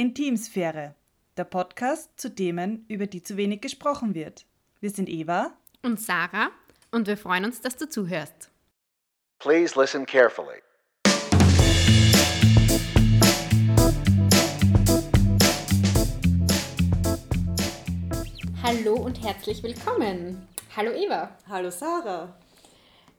Intimsphäre, der Podcast zu Themen, über die zu wenig gesprochen wird. Wir sind Eva und Sarah und wir freuen uns, dass du zuhörst. Please listen carefully. Hallo und herzlich willkommen. Hallo Eva. Hallo Sarah.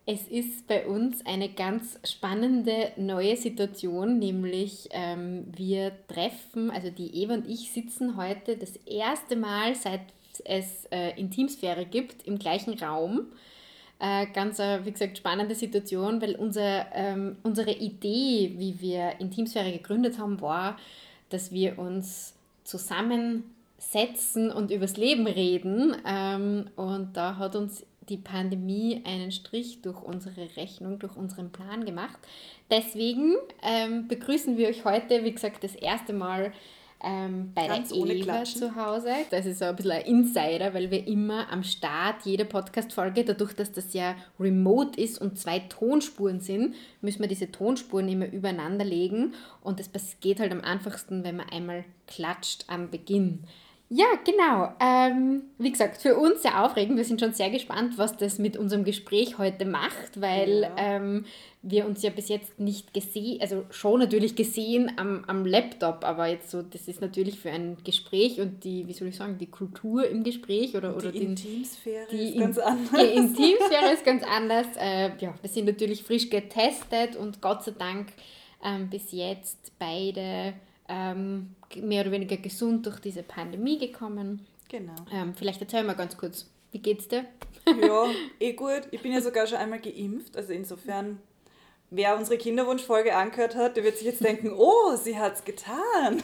Es ist bei uns eine ganz spannende neue Situation, nämlich ähm, wir treffen, also die Eva und ich sitzen heute das erste Mal, seit es äh, Intimsphäre gibt, im gleichen Raum. Äh, ganz, äh, wie gesagt, spannende Situation, weil unser, ähm, unsere Idee, wie wir Intimsphäre gegründet haben, war, dass wir uns zusammensetzen und übers Leben reden. Ähm, und da hat uns die Pandemie einen Strich durch unsere Rechnung, durch unseren Plan gemacht. Deswegen ähm, begrüßen wir euch heute, wie gesagt, das erste Mal ähm, bei Ganz der Eva zu Hause. Das ist so ein bisschen ein Insider, weil wir immer am Start jeder Podcast-Folge, dadurch, dass das ja remote ist und zwei Tonspuren sind, müssen wir diese Tonspuren immer übereinander legen und das geht halt am einfachsten, wenn man einmal klatscht am Beginn. Ja, genau. Ähm, wie gesagt, für uns sehr aufregend. Wir sind schon sehr gespannt, was das mit unserem Gespräch heute macht, weil ja. ähm, wir uns ja bis jetzt nicht gesehen, also schon natürlich gesehen am, am Laptop, aber jetzt so, das ist natürlich für ein Gespräch und die, wie soll ich sagen, die Kultur im Gespräch oder, oder die den, Intimsphäre die ist ganz anders. Die Intimsphäre ist ganz anders. Äh, ja, wir sind natürlich frisch getestet und Gott sei Dank ähm, bis jetzt beide ähm, mehr oder weniger gesund durch diese Pandemie gekommen. Genau. Ähm, vielleicht erzähl mal ganz kurz, wie geht's dir? ja, eh gut. Ich bin ja sogar schon einmal geimpft, also insofern wer unsere Kinderwunschfolge angehört hat, der wird sich jetzt denken, oh, sie hat es getan.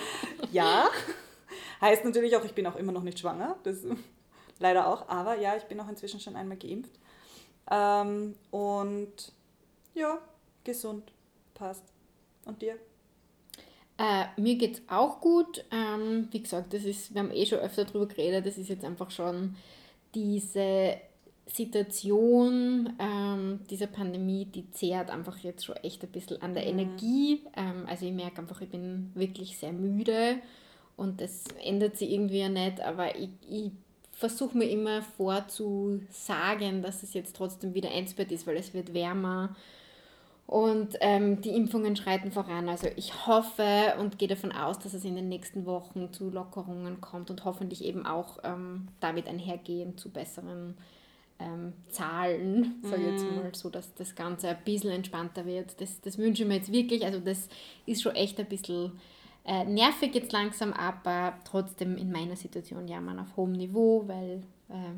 ja, heißt natürlich auch, ich bin auch immer noch nicht schwanger, das leider auch, aber ja, ich bin auch inzwischen schon einmal geimpft. Ähm, und ja, gesund, passt. Und dir? Äh, mir geht es auch gut. Ähm, wie gesagt, das ist, wir haben eh schon öfter darüber geredet, das ist jetzt einfach schon diese Situation ähm, dieser Pandemie, die zehrt einfach jetzt schon echt ein bisschen an der mhm. Energie. Ähm, also ich merke einfach, ich bin wirklich sehr müde und das ändert sich irgendwie ja nicht, aber ich, ich versuche mir immer vorzusagen, dass es jetzt trotzdem wieder einsbett ist, weil es wird wärmer und ähm, die Impfungen schreiten voran. Also ich hoffe und gehe davon aus, dass es in den nächsten Wochen zu Lockerungen kommt und hoffentlich eben auch ähm, damit einhergehen zu besseren ähm, Zahlen, sage ich jetzt mhm. mal, so dass das Ganze ein bisschen entspannter wird. Das, das wünsche ich mir jetzt wirklich. Also das ist schon echt ein bisschen äh, nervig jetzt langsam, aber trotzdem in meiner Situation ja man auf hohem Niveau, weil äh,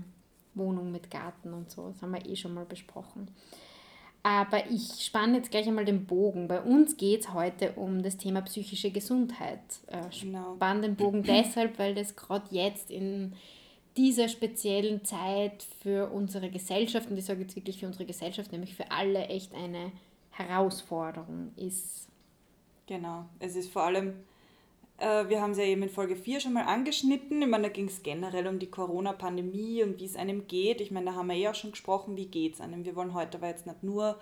Wohnung mit Garten und so, das haben wir eh schon mal besprochen. Aber ich spanne jetzt gleich einmal den Bogen. Bei uns geht es heute um das Thema psychische Gesundheit. Äh, genau. Spann den Bogen deshalb, weil das gerade jetzt in dieser speziellen Zeit für unsere Gesellschaft, und ich sage jetzt wirklich für unsere Gesellschaft, nämlich für alle echt eine Herausforderung ist. Genau, es ist vor allem wir haben es ja eben in Folge 4 schon mal angeschnitten. Ich meine, da ging es generell um die Corona-Pandemie und wie es einem geht. Ich meine, da haben wir eh auch schon gesprochen, wie geht es einem. Wir wollen heute aber jetzt nicht nur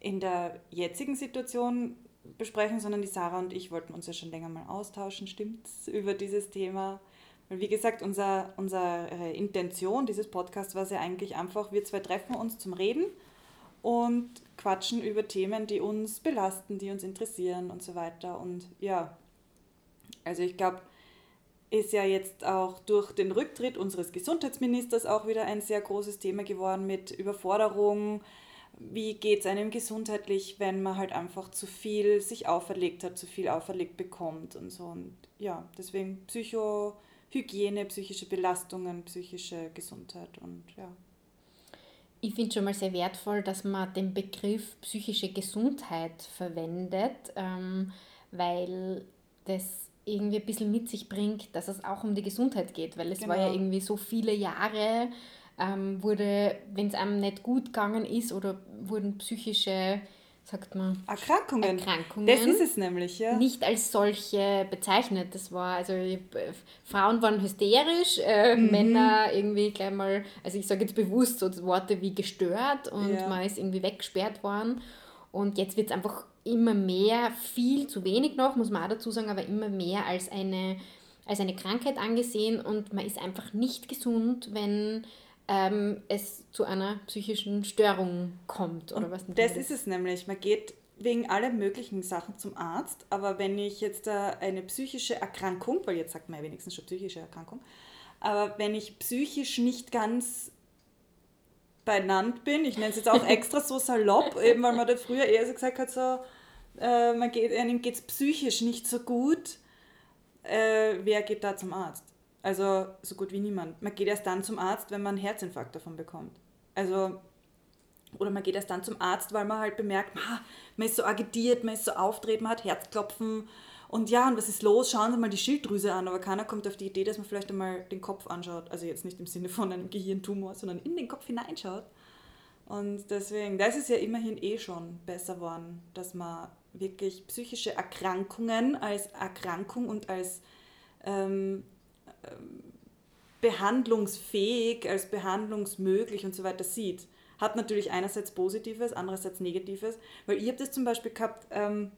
in der jetzigen Situation besprechen, sondern die Sarah und ich wollten uns ja schon länger mal austauschen, stimmt's, über dieses Thema. Weil wie gesagt, unser, unsere Intention dieses Podcasts war es ja eigentlich einfach, wir zwei treffen uns zum Reden und quatschen über Themen, die uns belasten, die uns interessieren und so weiter. Und ja, also ich glaube, ist ja jetzt auch durch den Rücktritt unseres Gesundheitsministers auch wieder ein sehr großes Thema geworden mit Überforderung. Wie geht es einem gesundheitlich, wenn man halt einfach zu viel sich auferlegt hat, zu viel auferlegt bekommt und so. Und ja, deswegen Psychohygiene, psychische Belastungen, psychische Gesundheit und ja. Ich finde schon mal sehr wertvoll, dass man den Begriff psychische Gesundheit verwendet, ähm, weil das irgendwie ein bisschen mit sich bringt, dass es auch um die Gesundheit geht, weil es genau. war ja genau. irgendwie so viele Jahre, ähm, wurde, wenn es einem nicht gut gegangen ist oder wurden psychische, sagt man, Erkrankungen. Erkrankungen. Das ist es nämlich, ja. Nicht als solche bezeichnet. Das war, also äh, Frauen waren hysterisch, äh, mhm. Männer irgendwie gleich mal, also ich sage jetzt bewusst so Worte wie gestört und ja. man ist irgendwie weggesperrt worden. Und jetzt wird es einfach immer mehr, viel zu wenig noch, muss man auch dazu sagen, aber immer mehr als eine, als eine Krankheit angesehen und man ist einfach nicht gesund, wenn ähm, es zu einer psychischen Störung kommt oder Und was Das ist es nämlich. Man geht wegen aller möglichen Sachen zum Arzt, aber wenn ich jetzt eine psychische Erkrankung, weil jetzt sagt man ja wenigstens schon psychische Erkrankung, aber wenn ich psychisch nicht ganz benannt bin, ich nenne es jetzt auch extra so salopp, eben weil man da früher eher so gesagt hat, so, äh, man geht, einem geht es psychisch nicht so gut, äh, wer geht da zum Arzt? Also so gut wie niemand. Man geht erst dann zum Arzt, wenn man einen Herzinfarkt davon bekommt. Also, oder man geht erst dann zum Arzt, weil man halt bemerkt, "Ma, man ist so agitiert, man ist so auftreten, man hat Herzklopfen. Und ja, und was ist los? Schauen Sie mal die Schilddrüse an. Aber keiner kommt auf die Idee, dass man vielleicht einmal den Kopf anschaut. Also jetzt nicht im Sinne von einem Gehirntumor, sondern in den Kopf hineinschaut. Und deswegen, das ist ja immerhin eh schon besser geworden, dass man wirklich psychische Erkrankungen als Erkrankung und als ähm, ähm, behandlungsfähig, als behandlungsmöglich und so weiter sieht. Hat natürlich einerseits Positives, andererseits Negatives, weil ich habe das zum Beispiel gehabt, ähm,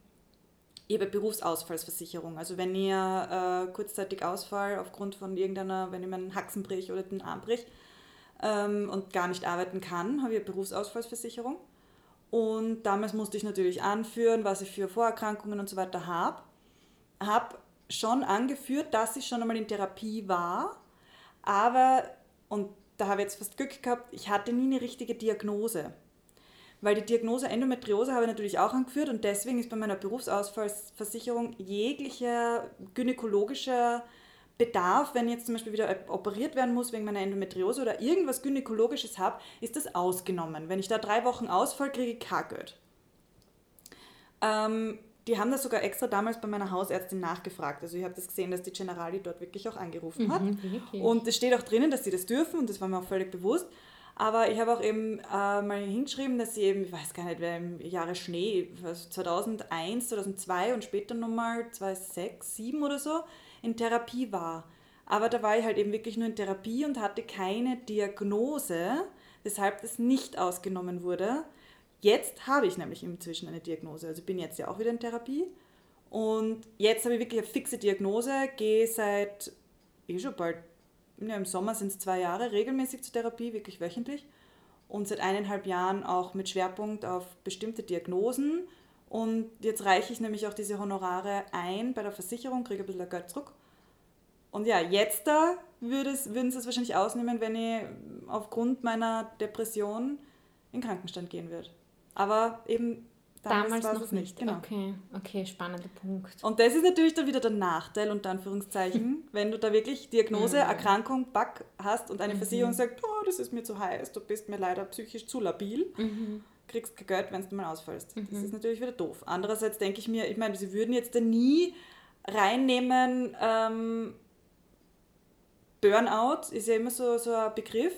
habe eine Berufsausfallsversicherung. Also wenn ihr äh, kurzzeitig Ausfall aufgrund von irgendeiner, wenn ich meinen Haxen brich oder den Arm brich ähm, und gar nicht arbeiten kann, habe ich eine Berufsausfallsversicherung. Und damals musste ich natürlich anführen, was ich für Vorerkrankungen und so weiter habe. Habe schon angeführt, dass ich schon einmal in Therapie war, aber, und da habe ich jetzt fast Glück gehabt, ich hatte nie eine richtige Diagnose. Weil die Diagnose Endometriose habe ich natürlich auch angeführt und deswegen ist bei meiner Berufsausfallsversicherung jeglicher gynäkologischer Bedarf, wenn jetzt zum Beispiel wieder operiert werden muss wegen meiner Endometriose oder irgendwas Gynäkologisches habe, ist das ausgenommen. Wenn ich da drei Wochen ausfall, kriege ich kein Geld. Ähm, die haben das sogar extra damals bei meiner Hausärztin nachgefragt. Also ich habe das gesehen, dass die Generali dort wirklich auch angerufen hat. wirklich. Und es steht auch drinnen, dass sie das dürfen und das war mir auch völlig bewusst. Aber ich habe auch eben äh, mal hingeschrieben, dass sie eben, ich weiß gar nicht, wer im Jahre Schnee, also 2001, 2002 und später nochmal 2006, 2007 oder so, in Therapie war. Aber da war ich halt eben wirklich nur in Therapie und hatte keine Diagnose, weshalb das nicht ausgenommen wurde. Jetzt habe ich nämlich inzwischen eine Diagnose. Also bin jetzt ja auch wieder in Therapie. Und jetzt habe ich wirklich eine fixe Diagnose, gehe seit eh schon bald, ja, im Sommer sind es zwei Jahre, regelmäßig zur Therapie, wirklich wöchentlich. Und seit eineinhalb Jahren auch mit Schwerpunkt auf bestimmte Diagnosen. Und jetzt reiche ich nämlich auch diese Honorare ein bei der Versicherung, kriege ein bisschen Geld zurück. Und ja, jetzt da würden sie es wahrscheinlich ausnehmen, wenn ich aufgrund meiner Depression in Krankenstand gehen würde. Aber eben damals, Damals war noch es nicht. Genau. Okay, okay, spannender Punkt. Und das ist natürlich dann wieder der Nachteil, unter Anführungszeichen, wenn du da wirklich Diagnose, Mhm. Erkrankung, Back hast und eine Versicherung sagt, oh, das ist mir zu heiß, du bist mir leider psychisch zu labil, Mhm. Kriegst kein Geld, wenn du mal ausfallst. Das ist natürlich wieder doof. Andererseits denke ich mir, ich meine, sie würden jetzt da nie reinnehmen, ähm, Burnout ist ja immer so, so ein Begriff,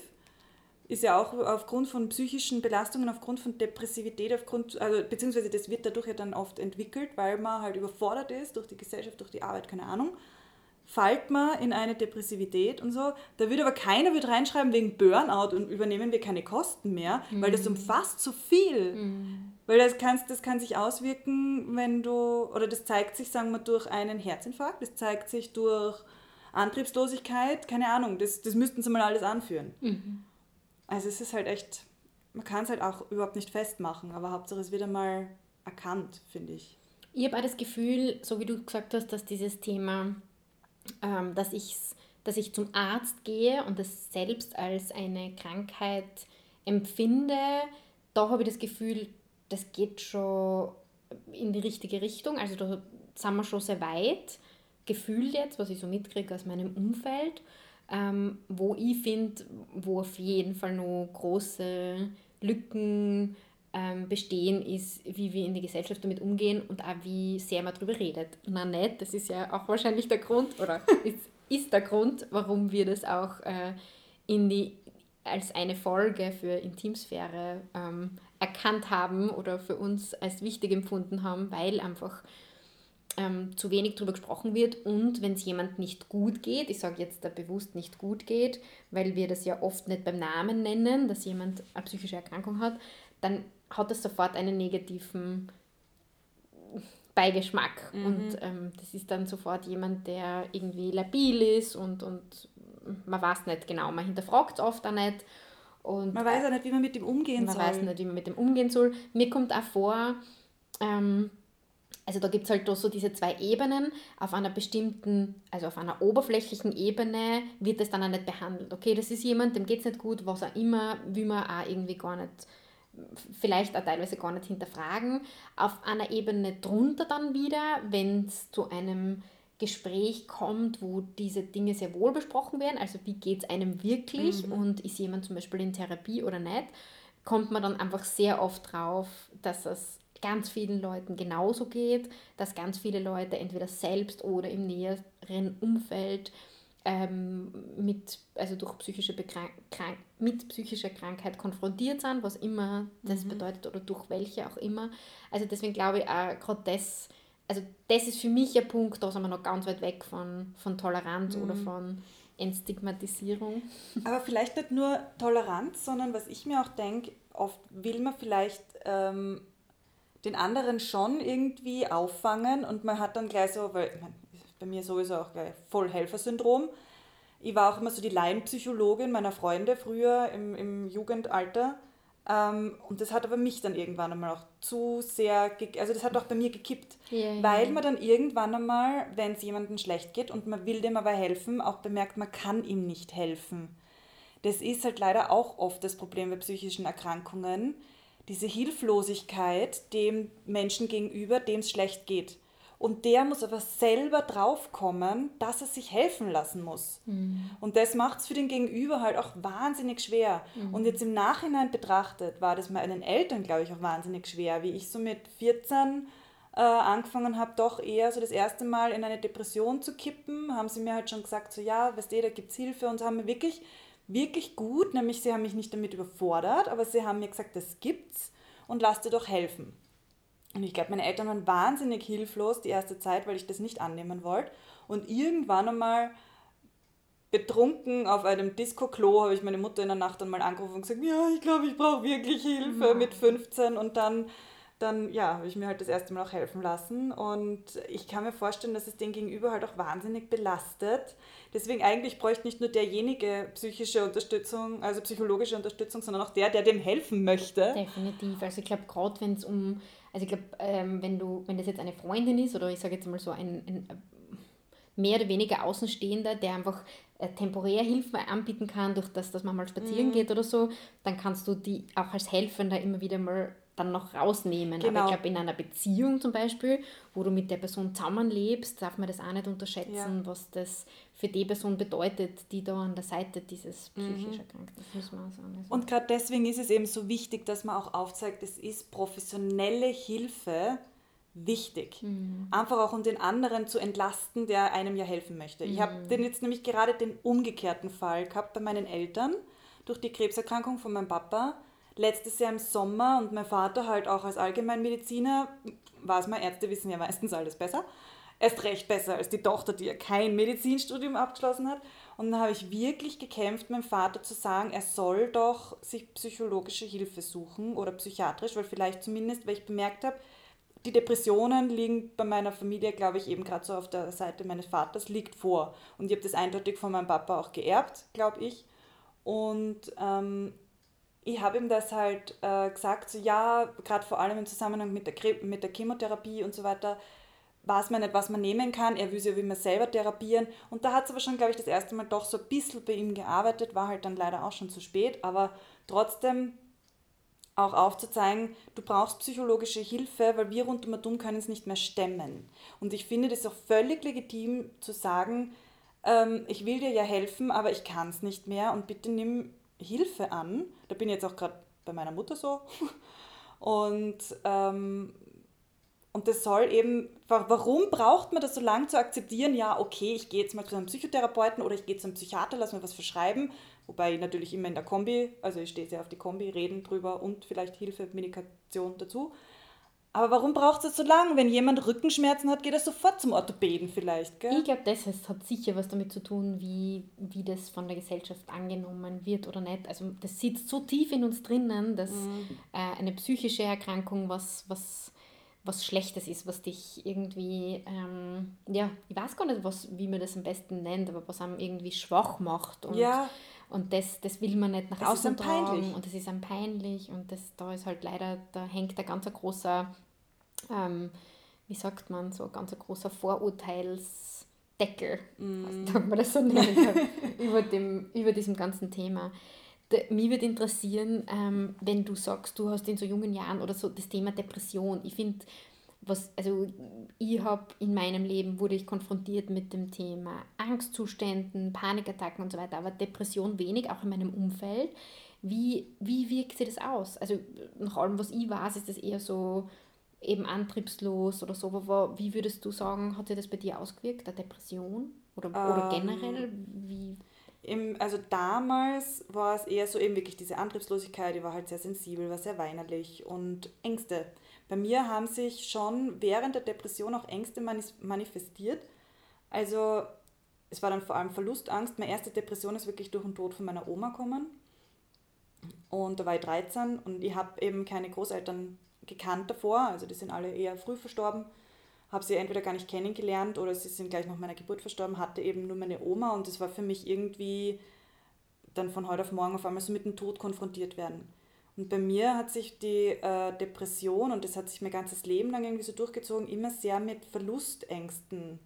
ist ja auch aufgrund von psychischen Belastungen, aufgrund von Depressivität, aufgrund, also beziehungsweise das wird dadurch ja dann oft entwickelt, weil man halt überfordert ist durch die Gesellschaft, durch die Arbeit, keine Ahnung, fällt man in eine Depressivität und so. Da würde aber keiner wird reinschreiben wegen Burnout und übernehmen wir keine Kosten mehr, weil das umfasst so viel. Weil das, kannst, das kann sich auswirken, wenn du, oder das zeigt sich, sagen wir, durch einen Herzinfarkt, das zeigt sich durch Antriebslosigkeit, keine Ahnung, das, das müssten sie mal alles anführen. Also es ist halt echt, man kann es halt auch überhaupt nicht festmachen, aber Hauptsache es wird einmal erkannt, finde ich. Ich habe auch das Gefühl, so wie du gesagt hast, dass dieses Thema, ähm, dass, ich's, dass ich zum Arzt gehe und das selbst als eine Krankheit empfinde, da habe ich das Gefühl, das geht schon in die richtige Richtung. Also da sind wir schon sehr weit gefühlt jetzt, was ich so mitkriege aus meinem Umfeld. Ähm, wo ich finde, wo auf jeden Fall noch große Lücken ähm, bestehen, ist, wie wir in die Gesellschaft damit umgehen und auch wie sehr man darüber redet. Na nicht, das ist ja auch wahrscheinlich der Grund, oder ist, ist der Grund, warum wir das auch äh, in die, als eine Folge für Intimsphäre ähm, erkannt haben oder für uns als wichtig empfunden haben, weil einfach ähm, zu wenig darüber gesprochen wird und wenn es jemand nicht gut geht, ich sage jetzt da bewusst nicht gut geht, weil wir das ja oft nicht beim Namen nennen, dass jemand eine psychische Erkrankung hat, dann hat das sofort einen negativen Beigeschmack. Und ähm, das ist dann sofort jemand, der irgendwie labil ist und, und man weiß nicht genau, man hinterfragt es oft auch nicht. Und Man weiß ja nicht, wie man mit dem umgehen man soll. weiß nicht, wie man mit dem umgehen soll. Mir kommt auch vor, ähm, also da gibt es halt so diese zwei Ebenen. Auf einer bestimmten, also auf einer oberflächlichen Ebene wird das dann auch nicht behandelt. Okay, das ist jemand, dem geht es nicht gut, was auch immer, will man auch irgendwie gar nicht, vielleicht auch teilweise gar nicht hinterfragen. Auf einer Ebene drunter dann wieder, wenn es zu einem Gespräch kommt, wo diese Dinge sehr wohl besprochen werden, also wie geht es einem wirklich und ist jemand zum Beispiel in Therapie oder nicht, kommt man dann einfach sehr oft drauf, dass es ganz vielen Leuten genauso geht, dass ganz viele Leute entweder selbst oder im näheren Umfeld ähm, mit, also durch psychische Bekrank krank mit psychischer Krankheit konfrontiert sind, was immer das bedeutet oder durch welche auch immer. Also deswegen glaube ich auch gerade das, also das ist für mich ein Punkt, da sind wir noch ganz weit weg von, von Toleranz oder von Entstigmatisierung. Aber vielleicht nicht nur Toleranz, sondern was ich mir auch denke, oft will man vielleicht ähm, den anderen schon irgendwie auffangen und man hat dann gleich so, weil ich mein, bei mir sowieso auch gleich voll Helfersyndrom. Ich war auch immer so die Laienpsychologin meiner Freunde früher im, im Jugendalter. Ähm, und das hat aber mich dann irgendwann einmal auch zu sehr, also das hat auch bei mir gekippt. Ja. Weil man dann irgendwann einmal, wenn es jemandem schlecht geht und man will dem aber helfen, auch bemerkt, man kann ihm nicht helfen. Das ist halt leider auch oft das Problem bei psychischen Erkrankungen. Diese Hilflosigkeit dem Menschen gegenüber, dem es schlecht geht. Und der muss aber selber draufkommen, dass er sich helfen lassen muss. Und das macht es für den Gegenüber halt auch wahnsinnig schwer. Und jetzt im Nachhinein betrachtet war das meinen Eltern, glaube ich, auch wahnsinnig schwer. Wie ich so mit 14 äh, angefangen habe, doch eher so das erste Mal in eine Depression zu kippen, haben sie mir halt schon gesagt, so ja, weißt du, da gibt es Hilfe und haben mir wirklich, wirklich gut, nämlich sie haben mich nicht damit überfordert, aber sie haben mir gesagt, das gibt's und lass dir doch helfen. Und ich glaube, meine Eltern waren wahnsinnig hilflos die erste Zeit, weil ich das nicht annehmen wollte. Und irgendwann einmal betrunken auf einem Disco-Klo habe ich meine Mutter in der Nacht dann mal angerufen und gesagt, ja, ich glaube, ich brauche wirklich Hilfe mit 15 und dann, dann ja, habe ich mir halt das erste Mal auch helfen lassen und ich kann mir vorstellen, dass es den Gegenüber halt auch wahnsinnig belastet. Deswegen eigentlich bräuchte nicht nur derjenige psychische Unterstützung, also psychologische Unterstützung, sondern auch der, der dem helfen möchte. Definitiv. Also ich glaube, gerade wenn es um, also ich glaube, ähm, wenn du, wenn das jetzt eine Freundin ist oder ich sage jetzt mal so ein, ein mehr oder weniger Außenstehender, der einfach äh, temporär Hilfe anbieten kann, durch das, dass man mal spazieren Mhm. geht oder so, dann kannst du die auch als Helfender immer wieder mal dann noch rausnehmen. Aber Genau. ich glaube, in einer Beziehung zum Beispiel, wo du mit der Person zusammenlebst, darf man das auch nicht unterschätzen, Ja. was das für die Person bedeutet, die da an der Seite dieses Mhm. psychisch Erkrankten ist, muss man auch sagen. Also, Und gerade deswegen ist es eben so wichtig, dass man auch aufzeigt, es ist professionelle Hilfe wichtig. Einfach auch um den anderen zu entlasten, der einem ja helfen möchte. Ich habe den jetzt nämlich gerade den umgekehrten Fall gehabt bei meinen Eltern durch die Krebserkrankung von meinem Papa. Letztes Jahr im Sommer und mein Vater halt auch als Allgemeinmediziner, weiß man, Ärzte wissen ja meistens alles besser. Erst recht besser als die Tochter, die ja kein Medizinstudium abgeschlossen hat. Und dann habe ich wirklich gekämpft, meinem Vater zu sagen, er soll doch sich psychologische Hilfe suchen oder psychiatrisch, weil vielleicht zumindest, weil ich bemerkt habe, die Depressionen liegen bei meiner Familie, glaube ich, eben gerade so auf der Seite meines Vaters, liegt vor. Und ich habe das eindeutig von meinem Papa auch geerbt, glaube ich. Und ähm, ich habe ihm das halt äh, gesagt, so ja, gerade vor allem im Zusammenhang mit der, mit der Chemotherapie und so weiter, weiß man nicht, was man nehmen kann. Er will sich ja wie man selber therapieren. Und da hat es aber schon, glaube ich, das erste Mal doch so ein bisschen bei ihm gearbeitet, war halt dann leider auch schon zu spät, aber trotzdem auch aufzuzeigen, du brauchst psychologische Hilfe, weil wir rund um um können es nicht mehr stemmen. Und ich finde das auch völlig legitim zu sagen, ähm, ich will dir ja helfen, aber ich kann es nicht mehr und bitte nimm Hilfe an. Da bin ich jetzt auch gerade bei meiner Mutter so. Und, ähm, und das soll eben, wa- warum braucht man das so lange zu akzeptieren? Ja, okay, ich gehe jetzt mal zu einem Psychotherapeuten oder ich gehe zum Psychiater, lass mir was verschreiben. Wobei ich natürlich immer in der Kombi, also ich stehe sehr auf die Kombi, reden drüber und vielleicht Hilfe, Medikation dazu. Aber warum braucht es so lange? Wenn jemand Rückenschmerzen hat, geht er sofort zum Orthopäden vielleicht, gell? Ich glaube, das heißt, hat sicher was damit zu tun, wie, wie das von der Gesellschaft angenommen wird oder nicht. Also das sitzt so tief in uns drinnen, dass äh, eine psychische Erkrankung was, was was Schlechtes ist, was dich irgendwie, ähm, ja, ich weiß gar nicht, was, wie man das am besten nennt, aber was einem irgendwie schwach macht. Und, Ja. Und das, das will man nicht nach ist außen tragen und das ist einem peinlich und das, da ist halt leider, da hängt ein ganz großer, ähm, wie sagt man, so ein ganz großer Vorurteilsdeckel, Mm. wir das so nennen kann, über, dem, über diesem ganzen Thema. Mich würde interessieren, ähm, wenn du sagst, du hast in so jungen Jahren oder so das Thema Depression. Ich finde, was, also ich habe in meinem Leben wurde ich konfrontiert mit dem Thema Angstzuständen, Panikattacken und so weiter, aber Depression wenig, auch in meinem Umfeld. Wie, wie wirkt sich das aus? Also nach allem, was ich weiß, ist das eher so eben antriebslos oder so. Aber wie würdest du sagen, hat sich das bei dir ausgewirkt, eine Depression? Oder, oder Ähm, generell? Wie, Im, also damals war es eher so eben wirklich diese Antriebslosigkeit, ich war halt sehr sensibel, war sehr weinerlich und Ängste. Bei mir haben sich schon während der Depression auch Ängste manifestiert. Also es war dann vor allem Verlustangst. Meine erste Depression ist wirklich durch den Tod von meiner Oma gekommen. Und da war ich 13 und ich habe eben keine Großeltern gekannt davor, also die sind alle eher früh verstorben. Habe sie entweder gar nicht kennengelernt oder sie sind gleich nach meiner Geburt verstorben, hatte eben nur meine Oma und das war für mich irgendwie dann von heute auf morgen auf einmal so mit dem Tod konfrontiert werden. Und bei mir hat sich die äh, Depression, und das hat sich mein ganzes Leben lang irgendwie so durchgezogen, immer sehr mit Verlustängsten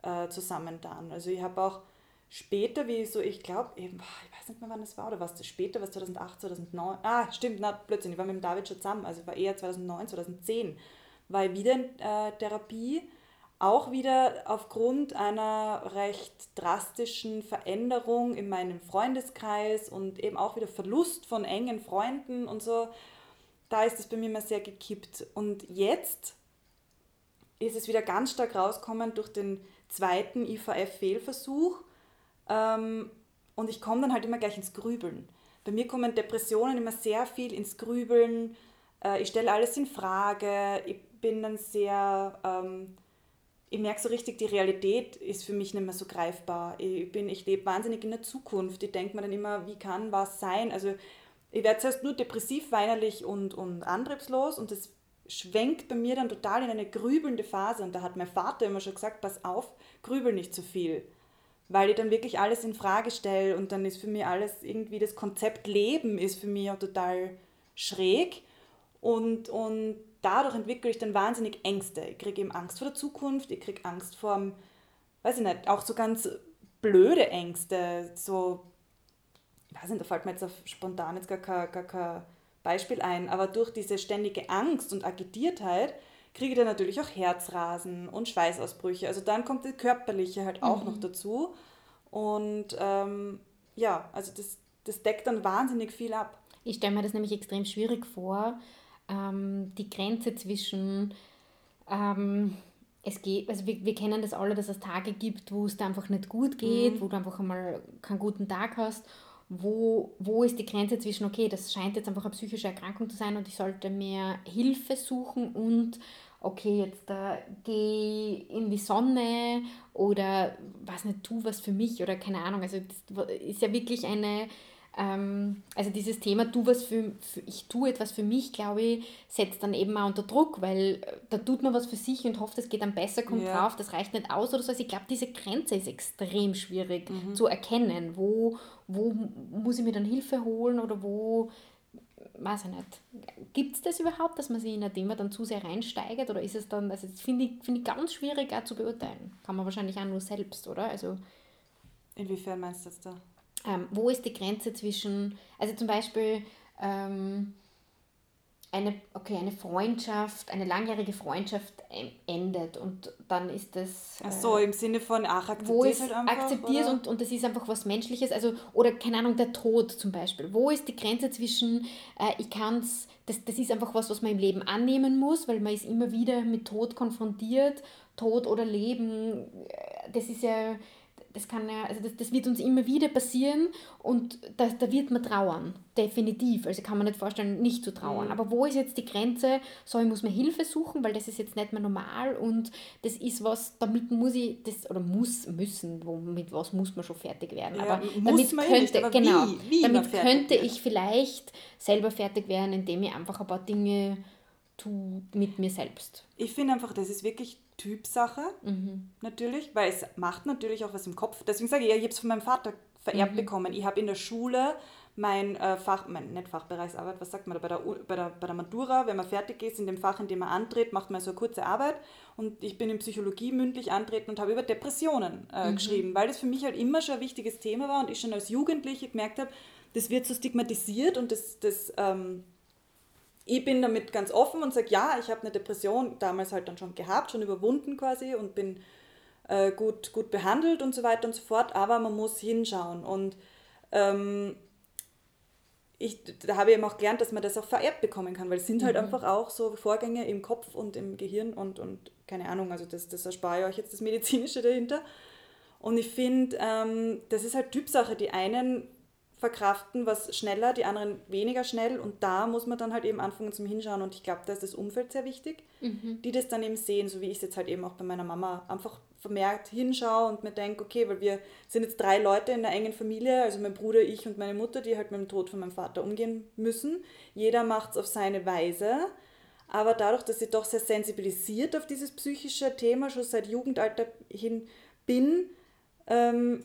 äh, zusammentan. Also ich habe auch später, wie so, ich glaube, ich weiß nicht mehr, wann das war, oder was das später, was 2008, 2009, ah, stimmt, na, Blödsinn, ich war mit dem David schon zusammen, also war eher 2009, 2010, war ich wieder in äh, Therapie, auch wieder aufgrund einer recht drastischen Veränderung in meinem Freundeskreis und eben auch wieder Verlust von engen Freunden und so, da ist es bei mir immer sehr gekippt. Und jetzt ist es wieder ganz stark rausgekommen durch den zweiten IVF-Fehlversuch. Ähm, und ich komme dann halt immer gleich ins Grübeln. Bei mir kommen Depressionen immer sehr viel ins Grübeln. Äh, ich stelle alles in Frage. Ich bin dann sehr, ähm, ich merke so richtig, die Realität ist für mich nicht mehr so greifbar. Ich, bin, ich lebe wahnsinnig in der Zukunft. Ich denke mir dann immer, wie kann was sein? Also ich werde zuerst nur depressiv, weinerlich und, und antriebslos und das schwenkt bei mir dann total in eine grübelnde Phase. Und da hat mein Vater immer schon gesagt, pass auf, grübel nicht zu viel. Weil ich dann wirklich alles in Frage stelle und dann ist für mich alles irgendwie, das Konzept Leben ist für mich auch total schräg. Und, und dadurch entwickle ich dann wahnsinnig Ängste. Ich kriege eben Angst vor der Zukunft, ich kriege Angst vor, dem- weiß ich nicht, auch so ganz blöde Ängste, so ich weiß nicht, da fällt mir jetzt auf spontan jetzt gar kein, gar kein Beispiel ein, aber durch diese ständige Angst und Agitiertheit kriege ich dann natürlich auch Herzrasen und Schweißausbrüche. Also dann kommt das Körperliche halt auch noch dazu. Und ähm, ja, also das, das deckt dann wahnsinnig viel ab. Ich stelle mir das nämlich extrem schwierig vor, ähm, die Grenze zwischen, ähm, es geht, also wir, wir kennen das alle, dass es Tage gibt, wo es dir einfach nicht gut geht, wo du einfach einmal keinen guten Tag hast. Wo, wo ist die Grenze zwischen, okay, das scheint jetzt einfach eine psychische Erkrankung zu sein und ich sollte mir Hilfe suchen und okay, jetzt äh, geh in die Sonne oder was nicht, tu was für mich oder keine Ahnung. Also das ist ja wirklich eine, also dieses Thema, tu was für, für, ich tue etwas für mich, glaube ich, setzt dann eben auch unter Druck, weil äh, da tut man was für sich und hofft, es geht dann besser, kommt Ja. drauf, das reicht nicht aus oder so. Also ich glaube, diese Grenze ist extrem schwierig zu erkennen. Wo, wo muss ich mir dann Hilfe holen oder wo, weiß ich nicht. Gibt es das überhaupt, dass man sich in ein Thema dann zu sehr reinsteigert oder ist es dann, also das finde ich, finde ich ganz schwierig auch zu beurteilen. Kann man wahrscheinlich auch nur selbst, oder? Also Inwiefern meinst du das da? Ähm, wo ist die Grenze zwischen, also zum Beispiel ähm, eine, okay, eine Freundschaft, eine langjährige Freundschaft endet und dann ist das... Ach so, im Sinne von, ach, akzeptierst halt einfach. akzeptiert oder? und, und das ist einfach was Menschliches, also, oder keine Ahnung, der Tod zum Beispiel. Wo ist die Grenze zwischen, äh, ich kann es, das, das ist einfach was, was man im Leben annehmen muss, weil man ist immer wieder mit Tod konfrontiert, Tod oder Leben, äh, das ist ja, das kann ja, also das, das wird uns immer wieder passieren und da, da wird man trauern, definitiv. Also kann man nicht vorstellen, nicht zu trauern. Aber wo ist jetzt die Grenze? So, ich muss mir Hilfe suchen, weil das ist jetzt nicht mehr normal und das ist was, damit muss ich das, oder muss, müssen, wo, mit was muss man schon fertig werden. Ja, aber damit ja nicht, könnte, aber genau, wie? Wie damit könnte ich vielleicht selber fertig werden, indem ich einfach ein paar Dinge tu mit mir selbst. Ich finde einfach, das ist wirklich Typsache, Mhm. natürlich, weil es macht natürlich auch was im Kopf. Deswegen sage ich, ja, ich habe es von meinem Vater vererbt bekommen. Ich habe in der Schule mein äh, Fach, mein, nicht Fachbereichsarbeit, was sagt man da, bei der, bei, der, bei der Matura, wenn man fertig ist in dem Fach, in dem man antritt, macht man so eine kurze Arbeit und ich bin in Psychologie mündlich antreten und habe über Depressionen äh, geschrieben, weil das für mich halt immer schon ein wichtiges Thema war und ich schon als Jugendliche gemerkt habe, das wird so stigmatisiert und das, das ähm, ich bin damit ganz offen und sage, ja, ich habe eine Depression damals halt dann schon gehabt, schon überwunden quasi und bin äh, gut, gut behandelt und so weiter und so fort, aber man muss hinschauen. Und ähm, ich, da habe ich eben auch gelernt, dass man das auch vererbt bekommen kann, weil es sind halt einfach auch so Vorgänge im Kopf und im Gehirn und, und keine Ahnung, also das, das erspare ich euch jetzt das Medizinische dahinter. Und ich finde, ähm, das ist halt Typsache. Die einen verkraften was schneller, die anderen weniger schnell. Und da muss man dann halt eben anfangen zum Hinschauen. Und ich glaube, da ist das Umfeld sehr wichtig, die das dann eben sehen, so wie ich es jetzt halt eben auch bei meiner Mama einfach vermerkt hinschaue und mir denke, okay, weil wir sind jetzt drei Leute in einer engen Familie, also mein Bruder, ich und meine Mutter, die halt mit dem Tod von meinem Vater umgehen müssen. Jeder macht es auf seine Weise, aber dadurch, dass ich doch sehr sensibilisiert auf dieses psychische Thema schon seit Jugendalter hin bin, ähm,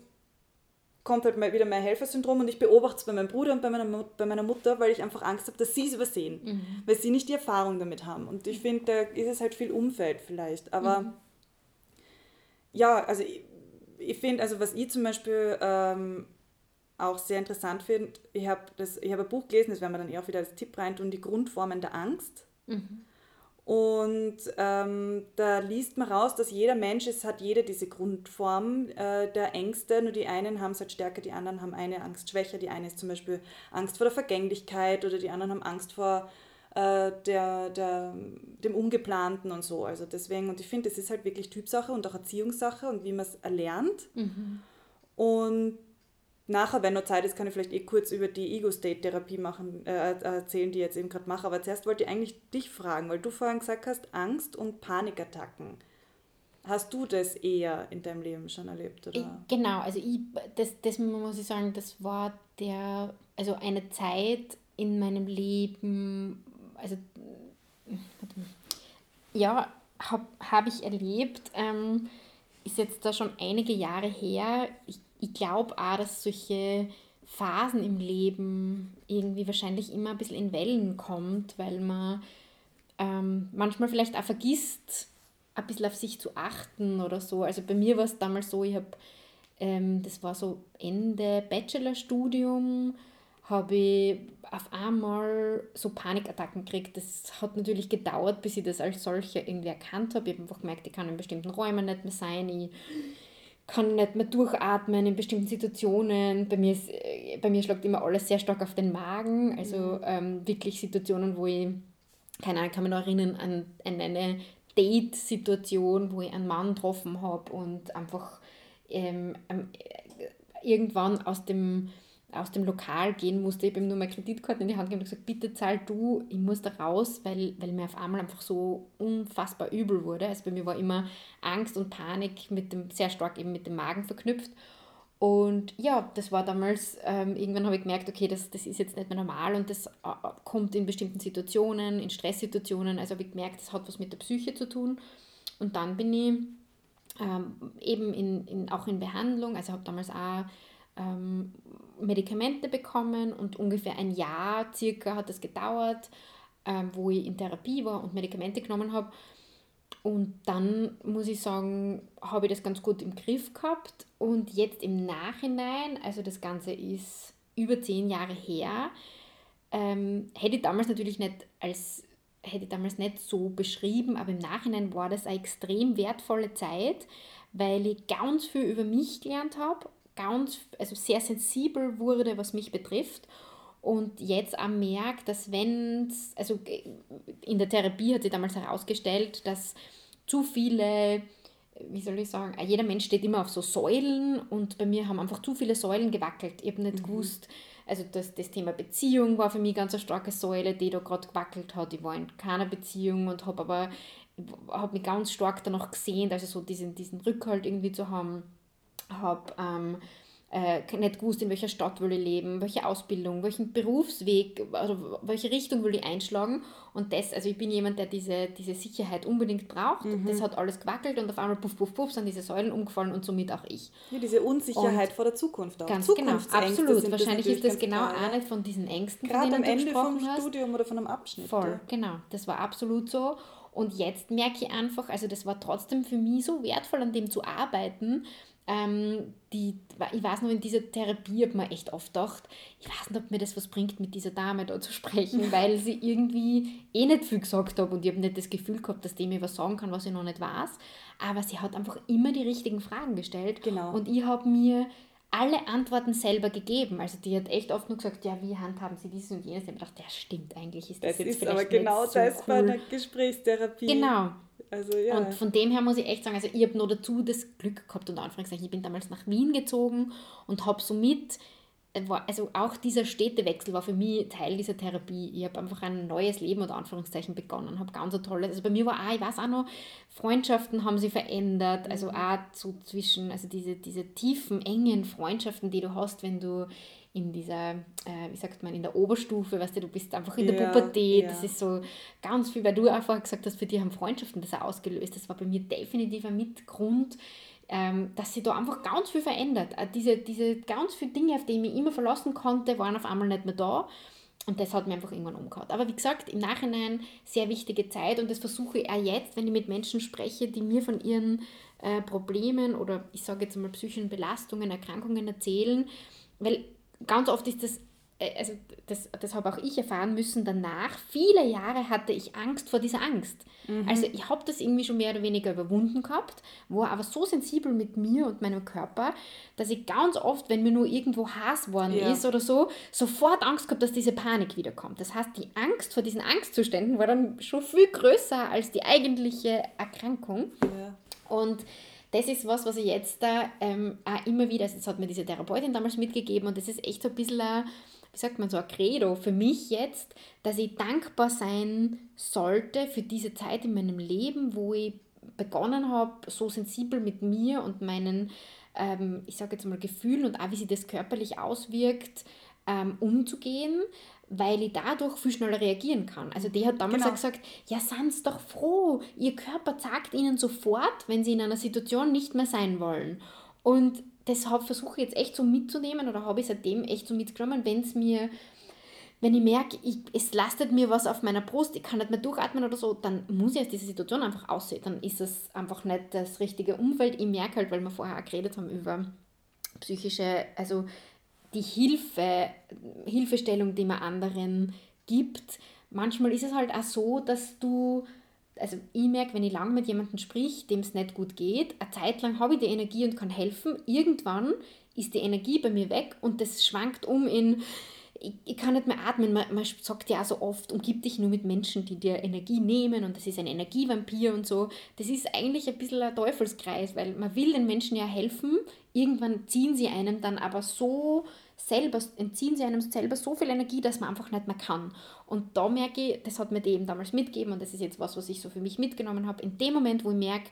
kommt halt mal wieder mein Helfersyndrom und ich beobachte es bei meinem Bruder und bei meiner, bei meiner Mutter, weil ich einfach Angst habe, dass sie es übersehen, weil sie nicht die Erfahrung damit haben. Und ich finde, da ist es halt viel Umfeld vielleicht. Aber ja, also ich, ich finde, also was ich zum Beispiel ähm, auch sehr interessant finde, ich habe hab ein Buch gelesen, das werden wir dann eher auch wieder als Tipp reintun, die Grundformen der Angst. Und ähm, da liest man raus, dass jeder Mensch ist, hat jede diese Grundform äh, der Ängste. Nur die einen haben es halt stärker, die anderen haben eine Angst schwächer. Die eine ist zum Beispiel Angst vor der Vergänglichkeit oder die anderen haben Angst vor äh, der, der, dem Ungeplanten und so. Also deswegen, und ich finde, das ist halt wirklich Typsache und auch Erziehungssache und wie man es erlernt. Und nachher, wenn noch Zeit ist, kann ich vielleicht eh kurz über die Ego-State-Therapie machen, äh, erzählen, die ich jetzt eben gerade mache. Aber zuerst wollte ich eigentlich dich fragen, weil du vorhin gesagt hast, Angst und Panikattacken. Hast du das eher in deinem Leben schon erlebt? Oder? genau, also ich, das, das muss ich sagen, das war der, also eine Zeit in meinem Leben, also ja, habe hab ich erlebt, ähm, ist jetzt da schon einige Jahre her. Ich, ich glaube auch, dass solche Phasen im Leben irgendwie wahrscheinlich immer ein bisschen in Wellen kommt, weil man ähm, manchmal vielleicht auch vergisst, ein bisschen auf sich zu achten oder so. Also bei mir war es damals so, ich habe, ähm, das war so Ende Bachelorstudium, habe ich auf einmal so Panikattacken gekriegt. Das hat natürlich gedauert, bis ich das als solche irgendwie erkannt habe. Ich habe einfach gemerkt, ich kann in bestimmten Räumen nicht mehr sein, ich kann nicht mehr durchatmen in bestimmten Situationen. Bei mir, ist, äh, bei mir schlägt immer alles sehr stark auf den Magen. Also ähm, wirklich Situationen, wo ich, keine Ahnung, kann mich noch erinnern an, an eine Date-Situation, wo ich einen Mann getroffen habe und einfach ähm, ähm, irgendwann aus dem, aus dem Lokal gehen musste. Ich habe ihm nur meine Kreditkarte in die Hand gegeben und gesagt, bitte zahl du, ich muss da raus, weil, weil mir auf einmal einfach so unfassbar übel wurde. Also bei mir war immer Angst und Panik mit dem, sehr stark eben mit dem Magen verknüpft. Und ja, das war damals, ähm, irgendwann habe ich gemerkt, okay, das, das ist jetzt nicht mehr normal und das äh, kommt in bestimmten Situationen, in Stresssituationen. Also habe ich gemerkt, das hat was mit der Psyche zu tun. Und dann bin ich ähm, eben in, in, auch in Behandlung, also habe damals auch ähm, Medikamente bekommen und ungefähr ein Jahr circa hat das gedauert, ähm, wo ich in Therapie war und Medikamente genommen habe. Und dann muss ich sagen, habe ich das ganz gut im Griff gehabt. Und jetzt im Nachhinein, also das Ganze ist über zehn Jahre her, ähm, hätte ich damals natürlich nicht als hätte ich damals nicht so beschrieben, aber im Nachhinein war das eine extrem wertvolle Zeit, weil ich ganz viel über mich gelernt habe, ganz, also sehr sensibel wurde, was mich betrifft und jetzt auch merke, dass wenn also in der Therapie hat sich damals herausgestellt, dass zu viele, wie soll ich sagen, jeder Mensch steht immer auf so Säulen und bei mir haben einfach zu viele Säulen gewackelt. Ich habe nicht mhm. gewusst, also das, das Thema Beziehung war für mich ganz eine starke Säule, die da gerade gewackelt hat. Ich war in keiner Beziehung und habe aber habe mich ganz stark danach gesehen, also so diesen, diesen Rückhalt irgendwie zu haben. Habe ähm, äh, nicht gewusst, in welcher Stadt will ich leben, welche Ausbildung, welchen Berufsweg, oder welche Richtung will ich einschlagen. Und das, also ich bin jemand, der diese, diese Sicherheit unbedingt braucht. Mhm. Das hat alles gewackelt und auf einmal puff, puff, puff sind diese Säulen umgefallen und somit auch ich. Ja, diese Unsicherheit und vor der Zukunft auch. Ganz genau, absolut. Wahrscheinlich ist das genau klar, eine von diesen Ängsten, Gerade von denen am Ende vom hast. Studium oder von einem Abschnitt. Voll, ja. genau. Das war absolut so. Und jetzt merke ich einfach, also das war trotzdem für mich so wertvoll, an dem zu arbeiten, ähm, die, ich weiß noch, in dieser Therapie habe ich mir echt oft gedacht, ich weiß nicht, ob mir das was bringt, mit dieser Dame da zu sprechen, weil sie irgendwie eh nicht viel gesagt hat und ich habe nicht das Gefühl gehabt, dass die mir was sagen kann, was ich noch nicht weiß. Aber sie hat einfach immer die richtigen Fragen gestellt. Genau. Und ich habe mir alle Antworten selber gegeben. Also die hat echt oft nur gesagt, ja, wie handhaben Sie dies und jenes? Ich habe gedacht, ja, stimmt, eigentlich ist das, das jetzt ist aber genau so das cool. bei einer Gesprächstherapie. Genau, also, ja. Und von dem her muss ich echt sagen, also ich habe nur dazu das Glück gehabt, unter Anführungszeichen, ich bin damals nach Wien gezogen und habe somit, also auch dieser Städtewechsel war für mich Teil dieser Therapie. Ich habe einfach ein neues Leben unter Anführungszeichen begonnen, habe ganz ein tolles, also bei mir war auch, ich weiß auch noch, Freundschaften haben sich verändert, also mhm. auch so zwischen, also diese, diese tiefen, engen Freundschaften, die du hast, wenn du in dieser, äh, wie sagt man, in der Oberstufe, weißt du, du bist einfach in der ja, Pubertät, ja. das ist so ganz viel, weil du einfach gesagt hast, für dich haben Freundschaften das auch ausgelöst, das war bei mir definitiv ein Mitgrund, ähm, dass sich da einfach ganz viel verändert. Äh, diese, diese ganz viele Dinge, auf die ich mich immer verlassen konnte, waren auf einmal nicht mehr da. Und das hat mir einfach irgendwann umgehauen. Aber wie gesagt, im Nachhinein sehr wichtige Zeit und das versuche ich auch jetzt, wenn ich mit Menschen spreche, die mir von ihren äh, Problemen oder ich sage jetzt mal psychischen Belastungen, Erkrankungen erzählen, weil ganz oft ist das, also das, das habe auch ich erfahren müssen danach, viele Jahre hatte ich Angst vor dieser Angst. Mhm. Also ich habe das irgendwie schon mehr oder weniger überwunden gehabt, war aber so sensibel mit mir und meinem Körper, dass ich ganz oft, wenn mir nur irgendwo Hass worden ja. ist oder so, sofort Angst gehabt, dass diese Panik wiederkommt. Das heißt, die Angst vor diesen Angstzuständen war dann schon viel größer als die eigentliche Erkrankung. Ja. Und das ist was, was ich jetzt da ähm, auch immer wieder, also das hat mir diese Therapeutin damals mitgegeben und das ist echt so ein bisschen ein, wie sagt man so, ein Credo für mich jetzt, dass ich dankbar sein sollte für diese Zeit in meinem Leben, wo ich begonnen habe, so sensibel mit mir und meinen, ähm, ich sage jetzt mal, Gefühlen und auch wie sich das körperlich auswirkt, ähm, umzugehen, weil ich dadurch viel schneller reagieren kann. Also die hat damals genau. gesagt, ja, seid doch froh, ihr Körper sagt ihnen sofort, wenn sie in einer Situation nicht mehr sein wollen. Und deshalb versuche ich jetzt echt so mitzunehmen oder habe ich seitdem echt so mitgenommen, wenn es mir, wenn ich merke, ich, es lastet mir was auf meiner Brust, ich kann nicht mehr durchatmen oder so, dann muss ich aus dieser Situation einfach aussehen. Dann ist es einfach nicht das richtige Umfeld. Ich merke halt, weil wir vorher auch geredet haben über psychische, also die Hilfe, Hilfestellung, die man anderen gibt. Manchmal ist es halt auch so, dass du, also ich merke, wenn ich lang mit jemandem sprich, dem es nicht gut geht, eine Zeit lang habe ich die Energie und kann helfen. Irgendwann ist die Energie bei mir weg und das schwankt um in, ich, ich kann nicht mehr atmen. Man, man sagt ja auch so oft, umgib dich nur mit Menschen, die dir Energie nehmen und das ist ein Energievampir und so. Das ist eigentlich ein bisschen ein Teufelskreis, weil man will den Menschen ja helfen. Irgendwann ziehen sie einem dann aber so selber, entziehen sie einem selber so viel Energie, dass man einfach nicht mehr kann. Und da merke ich, das hat mir die eben damals mitgegeben und das ist jetzt was, was ich so für mich mitgenommen habe. In dem Moment, wo ich merke,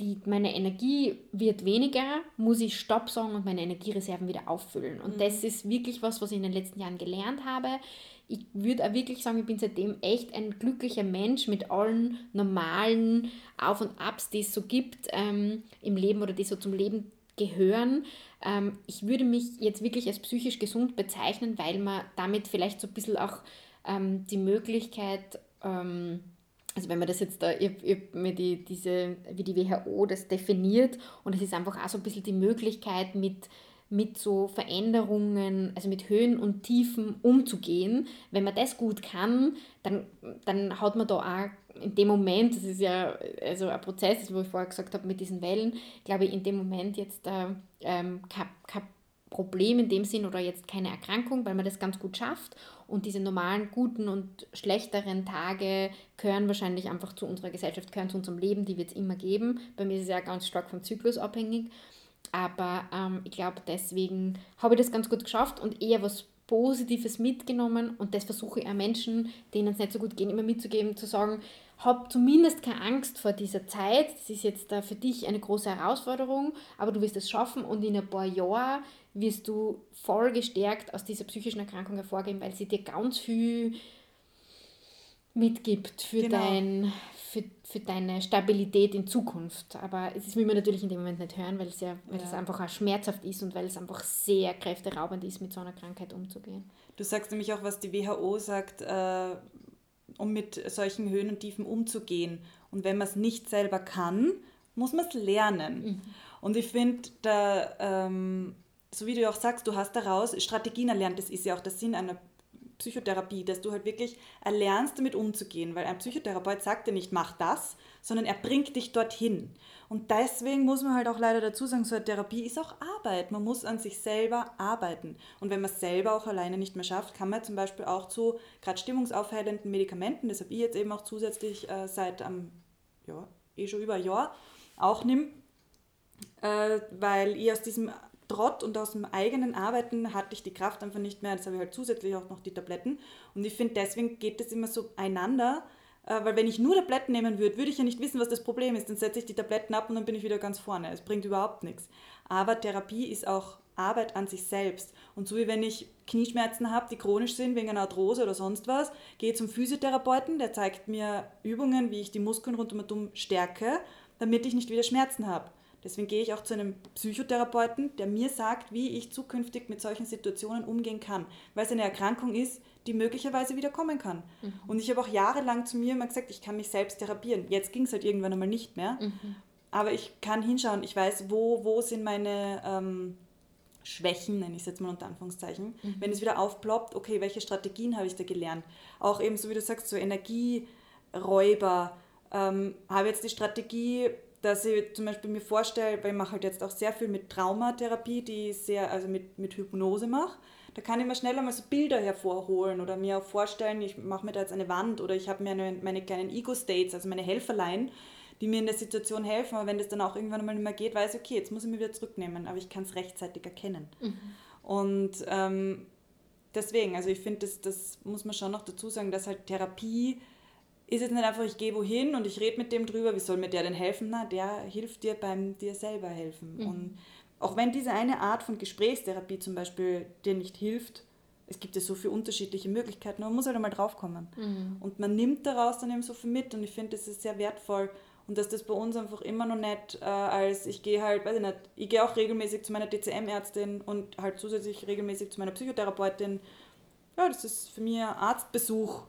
die, meine Energie wird weniger, muss ich Stopp sagen und meine Energiereserven wieder auffüllen. Und mhm. das ist wirklich was, was ich in den letzten Jahren gelernt habe. Ich würde auch wirklich sagen, ich bin seitdem echt ein glücklicher Mensch mit allen normalen Auf und Abs, die es so gibt ähm, im Leben oder die so zum Leben gehören. Ähm, ich würde mich jetzt wirklich als psychisch gesund bezeichnen, weil man damit vielleicht so ein bisschen auch ähm, die Möglichkeit ähm, also wenn man das jetzt da, ich, ich mir die, diese, wie die WHO das definiert und es ist einfach auch so ein bisschen die Möglichkeit mit, mit so Veränderungen, also mit Höhen und Tiefen umzugehen. Wenn man das gut kann, dann, dann hat man da auch in dem Moment, das ist ja also ein Prozess, wo ich vorher gesagt habe mit diesen Wellen, glaube ich, in dem Moment jetzt äh, ähm, kein, kein Problem in dem Sinn oder jetzt keine Erkrankung, weil man das ganz gut schafft. Und diese normalen guten und schlechteren Tage gehören wahrscheinlich einfach zu unserer Gesellschaft, gehören zu unserem Leben, die wird es immer geben. Bei mir ist es ja ganz stark vom Zyklus abhängig. Aber ähm, ich glaube, deswegen habe ich das ganz gut geschafft und eher was Positives mitgenommen. Und das versuche ich auch Menschen, denen es nicht so gut geht, immer mitzugeben, zu sagen, hab zumindest keine Angst vor dieser Zeit. Das ist jetzt da für dich eine große Herausforderung, aber du wirst es schaffen und in ein paar Jahren wirst du voll gestärkt aus dieser psychischen Erkrankung hervorgehen, weil sie dir ganz viel mitgibt für, genau. dein, für, für deine Stabilität in Zukunft. Aber es will man natürlich in dem Moment nicht hören, weil es ja, weil ja. es einfach auch schmerzhaft ist und weil es einfach sehr kräfteraubend ist, mit so einer Krankheit umzugehen. Du sagst nämlich auch, was die WHO sagt, äh, um mit solchen Höhen und Tiefen umzugehen. Und wenn man es nicht selber kann, muss man es lernen. Mhm. Und ich finde, da, ähm, so wie du auch sagst, du hast daraus Strategien erlernt, das ist ja auch der Sinn einer Psychotherapie, dass du halt wirklich erlernst, damit umzugehen, weil ein Psychotherapeut sagt dir nicht, mach das, sondern er bringt dich dorthin. Und deswegen muss man halt auch leider dazu sagen, so eine Therapie ist auch Arbeit. Man muss an sich selber arbeiten. Und wenn man es selber auch alleine nicht mehr schafft, kann man zum Beispiel auch zu gerade stimmungsaufhellenden Medikamenten, das habe ich jetzt eben auch zusätzlich äh, seit ähm, ja, eh schon über ein Jahr auch nimm, äh, weil ich aus diesem Trott und aus dem eigenen Arbeiten hatte ich die Kraft einfach nicht mehr. Jetzt habe ich halt zusätzlich auch noch die Tabletten. Und ich finde, deswegen geht das immer so einander, äh, weil wenn ich nur Tabletten nehmen würde, würde ich ja nicht wissen, was das Problem ist. Dann setze ich die Tabletten ab und dann bin ich wieder ganz vorne. Es bringt überhaupt nichts. Aber Therapie ist auch Arbeit an sich selbst. Und so wie wenn ich Knieschmerzen habe, die chronisch sind wegen einer Arthrose oder sonst was, gehe zum Physiotherapeuten, der zeigt mir Übungen, wie ich die Muskeln rund um und um stärke, damit ich nicht wieder Schmerzen habe. Deswegen gehe ich auch zu einem Psychotherapeuten, der mir sagt, wie ich zukünftig mit solchen Situationen umgehen kann, weil es eine Erkrankung ist, die möglicherweise wieder kommen kann. Mhm. Und ich habe auch jahrelang zu mir immer gesagt, ich kann mich selbst therapieren. Jetzt ging es halt irgendwann einmal nicht mehr. Mhm. Aber ich kann hinschauen, ich weiß, wo, wo sind meine ähm, Schwächen, nenne ich es jetzt mal unter Anführungszeichen. Mhm. Wenn es wieder aufploppt, okay, welche Strategien habe ich da gelernt? Auch eben, so wie du sagst, so Energieräuber. Ähm, habe jetzt die Strategie, dass ich zum Beispiel mir vorstelle, weil ich mache halt jetzt auch sehr viel mit Traumatherapie, die ich sehr, also mit, mit Hypnose mache. Da kann ich mir schnell einmal so Bilder hervorholen oder mir auch vorstellen, ich mache mir da jetzt eine Wand oder ich habe mir eine, meine kleinen Ego-States, also meine Helferlein, die mir in der Situation helfen. Aber wenn das dann auch irgendwann mal nicht mehr geht, weiß ich, okay, jetzt muss ich mich wieder zurücknehmen, aber ich kann es rechtzeitig erkennen. Mhm. Und ähm, deswegen, also ich finde, das, das muss man schon noch dazu sagen, dass halt Therapie ist jetzt nicht einfach, ich gehe wohin und ich rede mit dem drüber, wie soll mir der denn helfen? Na, der hilft dir beim dir selber helfen. Mhm. Und auch wenn diese eine Art von Gesprächstherapie zum Beispiel dir nicht hilft, es gibt ja so viele unterschiedliche Möglichkeiten, man muss halt einmal draufkommen. Mhm. Und man nimmt daraus dann eben so viel mit und ich finde, das ist sehr wertvoll. Und dass das bei uns einfach immer noch nicht äh, als, ich gehe halt, weiß ich nicht, ich gehe auch regelmäßig zu meiner DCM-Ärztin und halt zusätzlich regelmäßig zu meiner Psychotherapeutin. Ja, das ist für mich ein Arztbesuch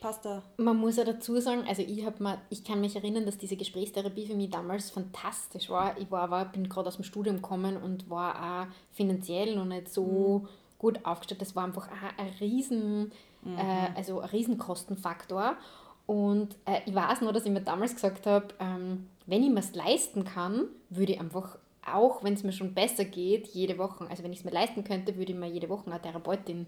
passt da. Man muss ja dazu sagen, also ich, hab mal, ich kann mich erinnern, dass diese Gesprächstherapie für mich damals fantastisch war. Ich war, war bin gerade aus dem Studium gekommen und war auch finanziell noch nicht so mhm. gut aufgestellt. Das war einfach auch ein riesen, mhm. äh, also ein Riesenkostenfaktor. Und äh, ich weiß noch, dass ich mir damals gesagt habe, ähm, wenn ich mir es leisten kann, würde ich einfach auch, wenn es mir schon besser geht, jede Woche, also wenn ich es mir leisten könnte, würde ich mir jede Woche eine Therapeutin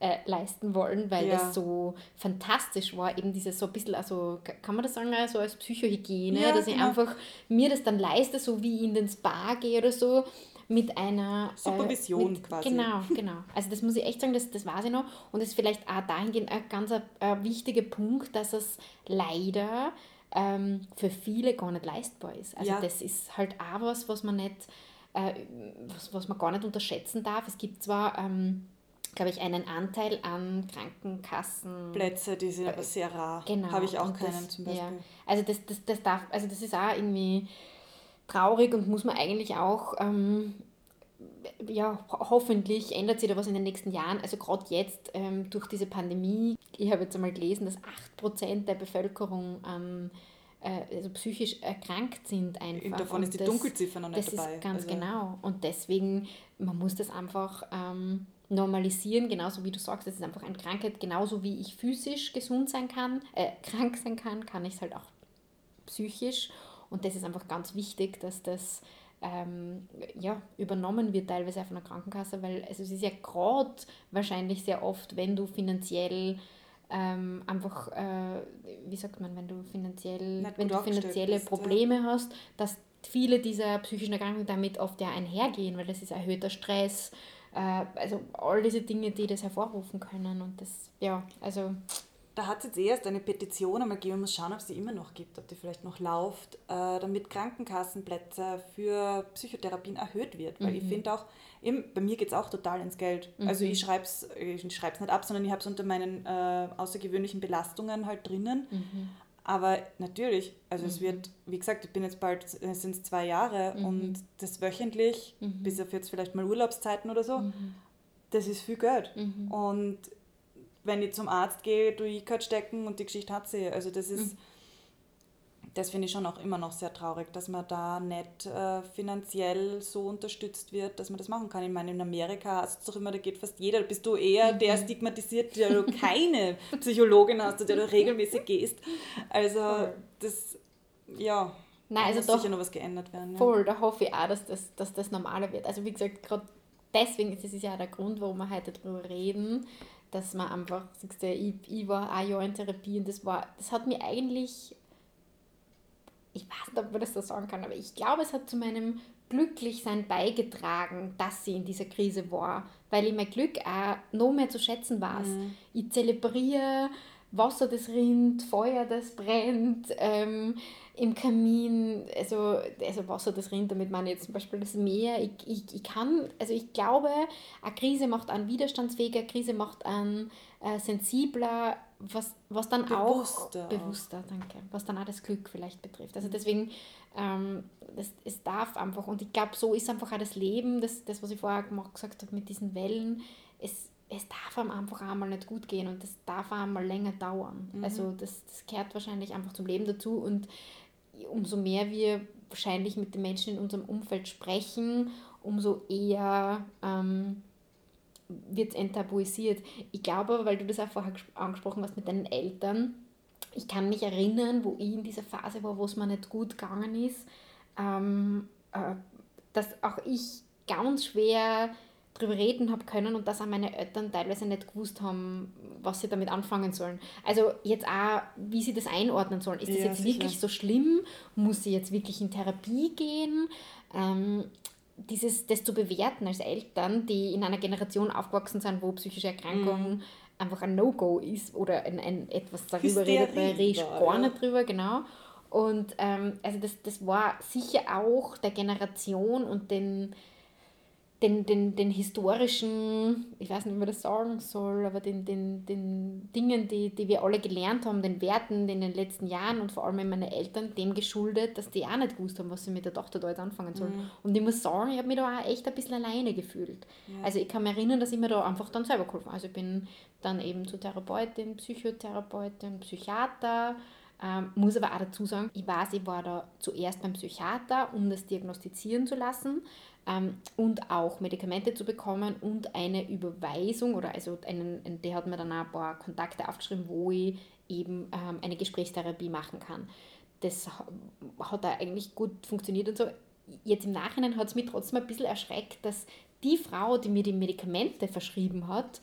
äh, leisten wollen, weil ja. das so fantastisch war, eben dieses so ein bisschen, also kann man das sagen, so als Psychohygiene, ja, dass ich genau. einfach mir das dann leiste, so wie ich in den Spa gehe oder so, mit einer äh, Supervision äh, mit, quasi. Genau, genau. Also das muss ich echt sagen, das, das weiß ich noch. Und das ist vielleicht auch dahingehend ein ganz ein, ein wichtiger Punkt, dass es leider ähm, für viele gar nicht leistbar ist. Also ja. das ist halt auch was, was man nicht, äh, was, was man gar nicht unterschätzen darf. Es gibt zwar ähm, glaube ich, einen Anteil an Krankenkassen. Plätze, die sind aber sehr rar. Genau. Habe ich auch keinen das, zum Beispiel. Ja. Also das, das, das darf, also das ist auch irgendwie traurig und muss man eigentlich auch, ähm, ja, hoffentlich ändert sich da was in den nächsten Jahren. Also gerade jetzt ähm, durch diese Pandemie, ich habe jetzt einmal gelesen, dass 8% der Bevölkerung ähm, also psychisch erkrankt sind einfach. Davon und ist die das, Dunkelziffer noch nicht das dabei. Ist ganz also. genau. Und deswegen, man muss das einfach ähm, normalisieren, genauso wie du sagst, das ist einfach eine Krankheit, genauso wie ich physisch gesund sein kann, äh, krank sein kann, kann ich es halt auch psychisch. Und das ist einfach ganz wichtig, dass das ähm, ja, übernommen wird, teilweise von der Krankenkasse, weil also es ist ja gerade wahrscheinlich sehr oft, wenn du finanziell ähm, einfach, äh, wie sagt man, wenn du finanziell, wenn du finanzielle bist, Probleme ja. hast, dass viele dieser psychischen Erkrankungen damit oft ja einhergehen, weil das ist erhöhter Stress, also all diese Dinge, die das hervorrufen können und das, ja, also da hat es jetzt erst eine Petition einmal gegeben, man muss schauen, ob es die immer noch gibt, ob die vielleicht noch läuft, äh, damit Krankenkassenplätze für Psychotherapien erhöht wird. Weil mhm. ich finde auch, eben, bei mir geht es auch total ins Geld. Mhm. Also ich schreibe es ich nicht ab, sondern ich habe es unter meinen äh, außergewöhnlichen Belastungen halt drinnen. Mhm. Aber natürlich, also es mhm. wird, wie gesagt, ich bin jetzt bald, es sind zwei Jahre mhm. und das wöchentlich, mhm. bis auf jetzt vielleicht mal Urlaubszeiten oder so, das ist viel Geld. Und wenn ich zum Arzt gehe, tue ich gerade stecken und die Geschichte hat sie. Also das ist, mhm. Das finde ich schon auch immer noch sehr traurig, dass man da nicht äh, finanziell so unterstützt wird, dass man das machen kann. Ich meine, in Amerika hast du doch immer, da geht fast jeder, da bist du eher mhm. der stigmatisiert, der du keine Psychologin hast, zu der du regelmäßig gehst. Also das, ja, Nein, also muss doch, sicher noch was geändert werden. Voll, ja. da hoffe ich auch, dass das, dass das normaler wird. Also wie gesagt, gerade deswegen, ist ja auch der Grund, warum wir heute darüber reden, dass man einfach, sagst du, ich, ich war ein Jahr in Therapie und das war, das hat mir eigentlich, ich weiß nicht, ob man das so sagen kann, aber ich glaube, es hat zu meinem Glücklichsein beigetragen, dass sie in dieser Krise war, weil ich mein Glück auch noch mehr zu schätzen weiß. Mhm. Ich zelebriere Wasser, das rinnt, Feuer, das brennt, ähm, im Kamin, also, also Wasser, das rinnt, damit man jetzt zum Beispiel das Meer, ich, ich, ich kann, also ich glaube, eine Krise macht einen widerstandsfähiger, eine Krise macht einen äh, sensibler, was, was dann bewusster. auch, bewusster, danke, was dann auch das Glück vielleicht betrifft. Also deswegen, ähm, das, es darf einfach, und ich glaube, so ist einfach auch das Leben, das, das was ich vorher gesagt habe mit diesen Wellen, es, es darf einem einfach einmal nicht gut gehen und das darf einmal länger dauern. Mhm. Also das, das gehört wahrscheinlich einfach zum Leben dazu und umso mehr wir wahrscheinlich mit den Menschen in unserem Umfeld sprechen, umso eher ähm, wird es enttabuisiert. Ich glaube aber, weil du das auch vorher angesprochen hast mit deinen Eltern, ich kann mich erinnern, wo ich in dieser Phase war, wo es mir nicht gut gegangen ist, ähm, äh, dass auch ich ganz schwer drüber reden habe können und dass auch meine Eltern teilweise nicht gewusst haben, was sie damit anfangen sollen. Also jetzt auch, wie sie das einordnen sollen. Ist das ja, jetzt sicher. wirklich so schlimm? Muss sie jetzt wirklich in Therapie gehen? Ähm, dieses, das zu bewerten als Eltern, die in einer Generation aufgewachsen sind, wo psychische Erkrankung mhm. einfach ein No-Go ist oder ein, ein etwas darüber Hysterie redet, weil redest gar nicht drüber, genau. Und ähm, also das, das war sicher auch der Generation und den den, den, den historischen, ich weiß nicht, wie man das sagen soll, aber den, den, den Dingen, die, die wir alle gelernt haben, den Werten in den letzten Jahren und vor allem meine Eltern, dem geschuldet, dass die auch nicht gewusst haben, was sie mit der Tochter da jetzt anfangen sollen. Mhm. Und ich muss sagen, ich habe mich da auch echt ein bisschen alleine gefühlt. Ja. Also ich kann mich erinnern, dass ich mir da einfach dann selber geholfen habe. Also ich bin dann eben zur Therapeutin, Psychotherapeutin, Psychiater, ähm, muss aber auch dazu sagen, ich weiß, ich war da zuerst beim Psychiater, um das diagnostizieren zu lassen ähm, und auch Medikamente zu bekommen und eine Überweisung oder also einen, der hat mir dann ein paar Kontakte aufgeschrieben, wo ich eben ähm, eine Gesprächstherapie machen kann. Das hat da eigentlich gut funktioniert und so. Jetzt im Nachhinein hat es mich trotzdem ein bisschen erschreckt, dass die Frau, die mir die Medikamente verschrieben hat,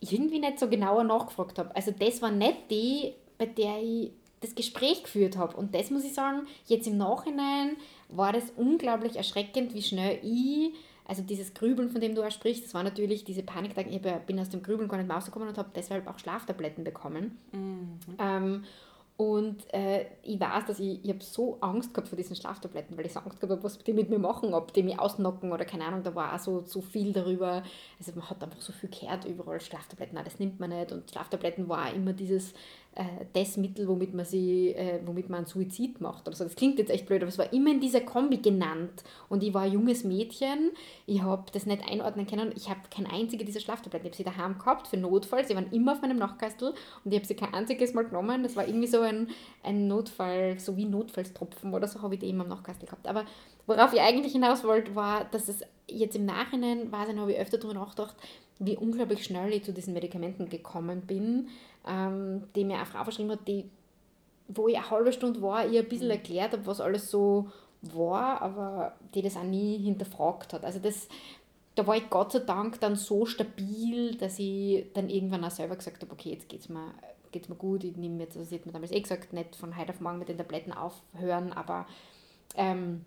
irgendwie nicht so genauer nachgefragt habe. Also das war nicht die, bei der ich das Gespräch geführt habe. Und das muss ich sagen, jetzt im Nachhinein war das unglaublich erschreckend, wie schnell ich, also dieses Grübeln, von dem du auch sprichst, das war natürlich diese Panik, ich bin aus dem Grübeln gar nicht mehr rausgekommen und habe deshalb auch Schlaftabletten bekommen. Mhm. Ähm, und äh, ich weiß, dass ich, ich habe so Angst gehabt vor diesen Schlaftabletten, weil ich so Angst gehabt habe, was die mit mir machen, ob die mich ausnocken oder keine Ahnung, da war auch so, so viel darüber. Also man hat einfach so viel gehört überall, Schlaftabletten, nein, das nimmt man nicht. Und Schlaftabletten war immer dieses, das Mittel, womit man, sie, äh, womit man einen Suizid macht. Also das klingt jetzt echt blöd, aber es war immer in dieser Kombi genannt. Und ich war ein junges Mädchen, ich habe das nicht einordnen können. Ich habe kein einzige dieser Schlaftabletten. Ich habe sie daheim gehabt für Notfall. Sie waren immer auf meinem Nachkastel und ich habe sie kein einziges Mal genommen. Das war irgendwie so ein, ein Notfall, so wie Notfallstropfen oder so habe ich die immer am Nachkastel gehabt. Aber worauf ich eigentlich hinaus wollte, war, dass es jetzt im Nachhinein, weiß ich noch, habe ich öfter darüber nachgedacht, wie unglaublich schnell ich zu diesen Medikamenten gekommen bin ähm, die mir eine Frau verschrieben hat, die, wo ich eine halbe Stunde war, ihr ein bisschen mhm. erklärt habe, was alles so war, aber die das auch nie hinterfragt hat. Also das, da war ich Gott sei Dank dann so stabil, dass ich dann irgendwann auch selber gesagt habe, okay, jetzt geht es mir, geht's mir gut, ich nehme jetzt, also sie hat mir damals eh gesagt, nicht von heute auf morgen mit den Tabletten aufhören, aber ähm,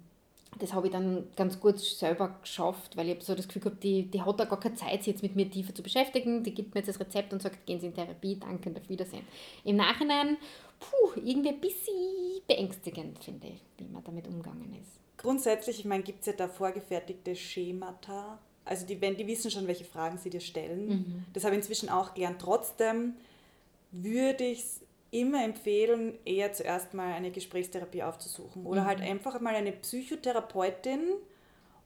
das habe ich dann ganz gut selber geschafft, weil ich so das Gefühl gehabt, die, die hat da gar keine Zeit, sich jetzt mit mir tiefer zu beschäftigen. Die gibt mir jetzt das Rezept und sagt, gehen Sie in Therapie, danke und auf Wiedersehen. Im Nachhinein, puh, irgendwie ein bisschen beängstigend, finde ich, wie man damit umgegangen ist. Grundsätzlich, ich meine, gibt es ja da vorgefertigte Schemata. Also die, wenn, die wissen schon, welche Fragen sie dir stellen. Mhm. Das habe ich inzwischen auch gelernt. Trotzdem würde ich es immer empfehlen, eher zuerst mal eine Gesprächstherapie aufzusuchen oder halt mhm. halt einfach mal eine Psychotherapeutin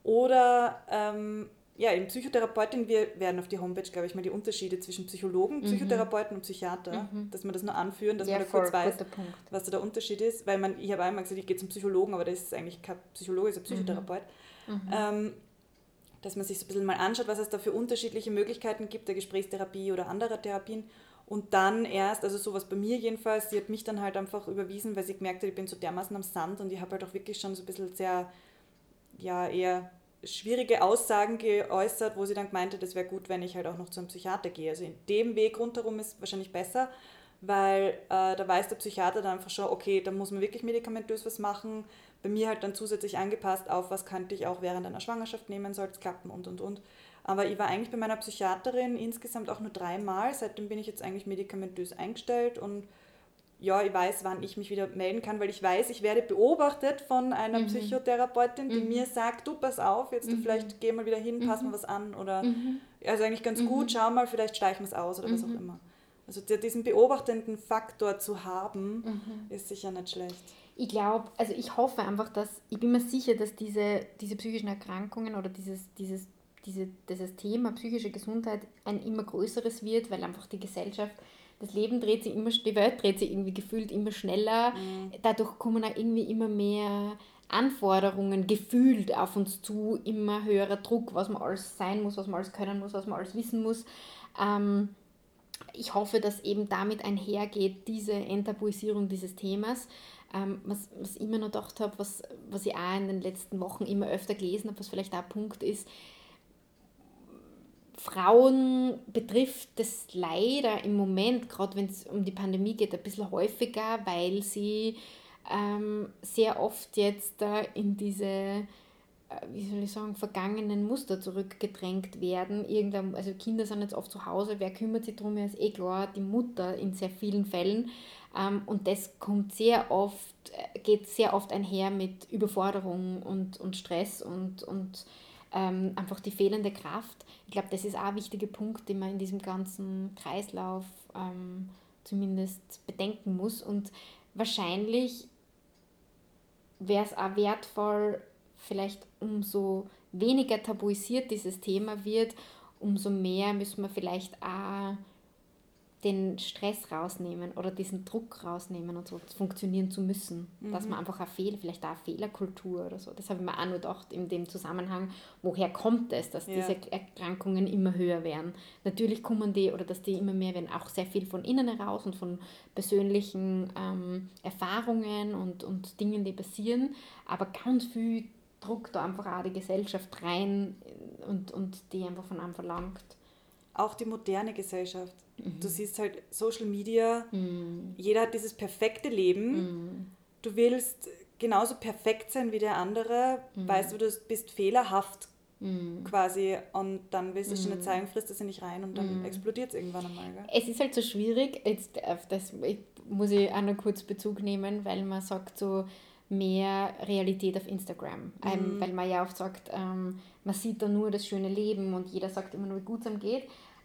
oder ähm, ja, in Psychotherapeutin, wir werden auf die Homepage, glaube ich, mal die Unterschiede zwischen Psychologen, mhm. Psychotherapeuten und Psychiater, mhm. dass wir das nur anführen, dass ja, man da kurz weiß, was da der Unterschied ist, weil man, ich habe einmal gesagt, ich gehe zum Psychologen, aber das ist eigentlich kein Psychologe, ist ein Psychotherapeut. Mhm. mhm. Ähm, dass man sich so ein bisschen mal anschaut, was es da für unterschiedliche Möglichkeiten gibt, der Gesprächstherapie oder anderer Therapien und dann erst, also sowas bei mir jedenfalls, sie hat mich dann halt einfach überwiesen, weil sie gemerkt hat, ich bin so dermaßen am Sand und ich habe halt auch wirklich schon so ein bisschen sehr, ja, eher schwierige Aussagen geäußert, wo sie dann meinte, das wäre gut, wenn ich halt auch noch zu einem Psychiater gehe. Also in dem Weg rundherum ist wahrscheinlich besser, weil äh, da weiß der Psychiater dann einfach schon, okay, da muss man wirklich medikamentös was machen. Bei mir halt dann zusätzlich angepasst auf, was könnte ich auch während einer Schwangerschaft nehmen, soll es klappen und und und. Aber ich war eigentlich bei meiner Psychiaterin insgesamt auch nur dreimal. Seitdem bin ich jetzt eigentlich medikamentös eingestellt und ja, ich weiß, wann ich mich wieder melden kann, weil ich weiß, ich werde beobachtet von einer mhm. Psychotherapeutin, die mhm. mir sagt, du pass auf, jetzt mhm. du vielleicht geh mal wieder hin, pass mal mhm. was an oder mhm. also eigentlich ganz gut, mhm. schau mal, vielleicht streichen wir es aus oder was auch immer. Also diesen beobachtenden Faktor zu haben, ist sicher nicht schlecht. Ich glaube, also ich hoffe einfach, dass, ich bin mir sicher, dass diese, diese psychischen Erkrankungen oder dieses, dieses diese, dieses Thema psychische Gesundheit ein immer größeres wird, weil einfach die Gesellschaft, das Leben dreht sich immer, die Welt dreht sich irgendwie gefühlt immer schneller. Mhm. Dadurch kommen auch irgendwie immer mehr Anforderungen gefühlt auf uns zu, immer höherer Druck, was man alles sein muss, was man alles können muss, was man alles wissen muss. Ähm, ich hoffe, dass eben damit einhergeht, diese Enttabuisierung dieses Themas. Ähm, was, was ich immer noch gedacht habe, was, was ich auch in den letzten Wochen immer öfter gelesen habe, was vielleicht auch ein Punkt ist, Frauen betrifft das leider im Moment, gerade wenn es um die Pandemie geht, ein bisschen häufiger, weil sie ähm, sehr oft jetzt äh, in diese, äh, wie soll ich sagen, vergangenen Muster zurückgedrängt werden. Irgendein, also Kinder sind jetzt oft zu Hause, wer kümmert sich darum, ist eh klar, die Mutter in sehr vielen Fällen. Ähm, und das kommt sehr oft, äh, geht sehr oft einher mit Überforderung und, und Stress und, und ähm, einfach die fehlende Kraft. Ich glaube, das ist auch ein wichtiger Punkt, den man in diesem ganzen Kreislauf ähm, zumindest bedenken muss. Und wahrscheinlich wäre es auch wertvoll, vielleicht umso weniger tabuisiert dieses Thema wird, umso mehr müssen wir vielleicht auch den Stress rausnehmen oder diesen Druck rausnehmen und so funktionieren zu müssen. Mhm. Dass man einfach eine Fehler, vielleicht auch eine Fehlerkultur oder so. Das habe ich mir auch nur gedacht in dem Zusammenhang, woher kommt es, dass ja. diese Erkrankungen immer höher werden. Natürlich kommen die oder dass die immer mehr werden, auch sehr viel von innen heraus und von persönlichen ähm, Erfahrungen und, und Dingen, die passieren, aber ganz viel Druck da einfach auch die Gesellschaft rein und, und die einfach von einem verlangt. Auch die moderne Gesellschaft Du siehst halt Social Media, mhm. jeder hat dieses perfekte Leben. Mhm. Du willst genauso perfekt sein wie der andere, mhm. weißt du, du bist fehlerhaft mhm. quasi und dann willst du schon eine zeigen, frisst das nicht rein und dann mhm. explodiert es irgendwann einmal. Gell? Es ist halt so schwierig, jetzt auf das muss ich auch noch kurz Bezug nehmen, weil man sagt so, mehr Realität auf Instagram. Mhm. weil man ja oft sagt, ähm, man sieht da nur das schöne Leben und jeder sagt immer nur, wie gut es einem geht.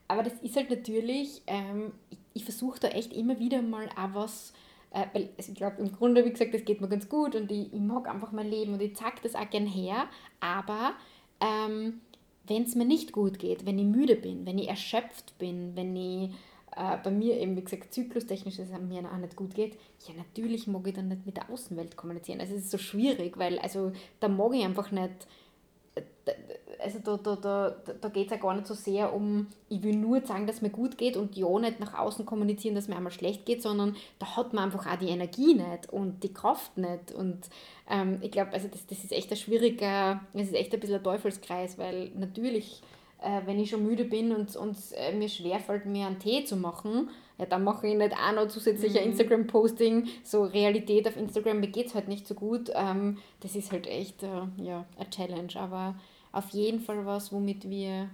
Aber das ist halt natürlich, ähm, ich, ich versuche da echt immer wieder mal auch was, äh, weil also ich glaube, im Grunde, wie gesagt, das geht mir ganz gut und ich, ich mag einfach mein Leben und ich zeige das auch gern her, aber ähm, wenn es mir nicht gut geht, wenn ich müde bin, wenn ich erschöpft bin, wenn ich äh, bei mir eben, wie gesagt, zyklustechnisch es mir auch nicht gut geht, ja, natürlich mag ich dann nicht mit der Außenwelt kommunizieren. Also es ist so schwierig, weil also da mag ich einfach nicht also da, da, da, da geht es ja gar nicht so sehr um, ich will nur sagen, dass mir gut geht und ja nicht nach außen kommunizieren, dass mir einmal schlecht geht, sondern da hat man einfach auch die Energie nicht und die Kraft nicht. Und ähm, ich glaube, also das, das ist echt ein schwieriger, das ist echt ein bisschen ein Teufelskreis, weil natürlich, äh, wenn ich schon müde bin und, und äh, mir schwerfällt, mir einen Tee zu machen, ja, dann mache ich nicht auch noch zusätzlich ein Mhm. Instagram-Posting, so Realität auf Instagram, mir geht es halt nicht so gut. Ähm, das ist halt echt äh, ja, eine Challenge, aber auf jeden Fall was, womit wir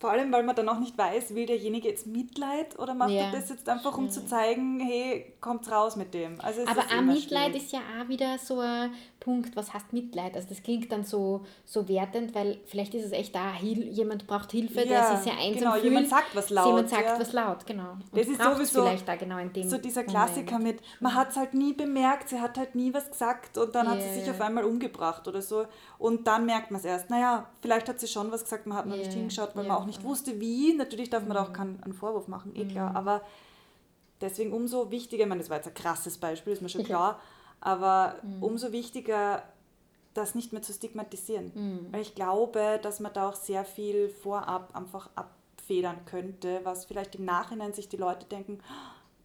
Vor allem, weil man dann auch nicht weiß, will derjenige jetzt Mitleid oder macht Ja, er das jetzt einfach, um zu zeigen, hey, kommt raus mit dem. Also Aber auch Mitleid schwierig. ist ja auch wieder so ein Punkt, was heißt Mitleid? Also das klingt dann so, so wertend, weil vielleicht ist es echt da, jemand braucht Hilfe, der Ja, sich sehr einsam genau, fühlt. jemand sagt was laut, Jemand sagt ja. was laut, genau. Und Das ist sowieso vielleicht da genau in dem So dieser Moment. Klassiker mit, man hat es halt nie bemerkt, sie hat halt nie was gesagt und dann hat sie sich auf einmal umgebracht oder so. Und dann merkt man es erst, naja, vielleicht hat sie schon was gesagt, man hat noch Ja, nicht hingeschaut, weil Mhm. man auch nicht wusste, wie. Natürlich darf man da auch keinen einen Vorwurf machen, eh klar. Aber deswegen umso wichtiger, ich meine, das war jetzt ein krasses Beispiel, ist mir schon klar, aber Mhm. umso wichtiger, das nicht mehr zu stigmatisieren. Mhm. Weil ich glaube, dass man da auch sehr viel vorab einfach abfedern könnte, was vielleicht im Nachhinein sich die Leute denken,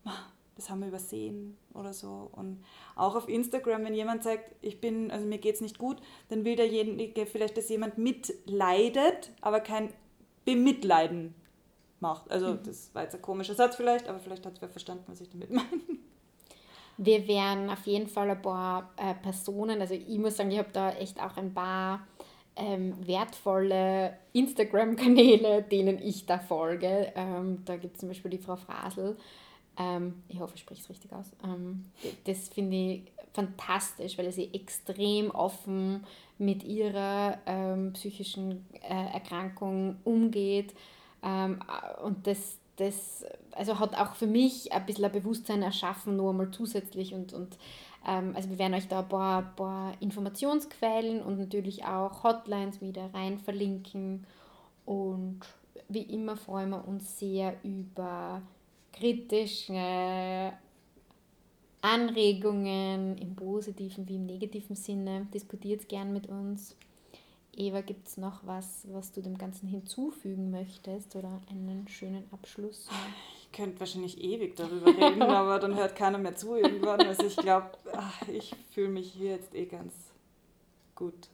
"Ah, das haben wir übersehen oder so. Und auch auf Instagram, wenn jemand sagt, ich bin, also mir geht es nicht gut, dann will derjenige vielleicht, dass jemand mitleidet, aber kein Bemitleiden macht. Also das war jetzt ein komischer Satz vielleicht, aber vielleicht hat es wer verstanden, was ich damit meine. Wir werden auf jeden Fall ein paar äh, Personen, also ich muss sagen, ich habe da echt auch ein paar ähm, wertvolle Instagram-Kanäle, denen ich da folge. Ähm, da gibt es zum Beispiel die Frau Frasel. Ähm, ich hoffe, ich spreche es richtig aus. Ähm, das finde ich fantastisch, weil sie extrem offen mit ihrer ähm, psychischen äh, Erkrankung umgeht. Ähm, und das, das also hat auch für mich ein bisschen ein Bewusstsein erschaffen, nur einmal zusätzlich. Und, und ähm, also wir werden euch da ein paar, paar Informationsquellen und natürlich auch Hotlines wieder rein verlinken. Und wie immer freuen wir uns sehr über kritische Anregungen im positiven wie im negativen Sinne. Diskutiert gern mit uns. Eva, gibt es noch was, was du dem Ganzen hinzufügen möchtest oder einen schönen Abschluss? Ich könnte wahrscheinlich ewig darüber reden, aber dann hört keiner mehr zu irgendwann. Also ich glaube, ich fühle mich hier jetzt eh ganz gut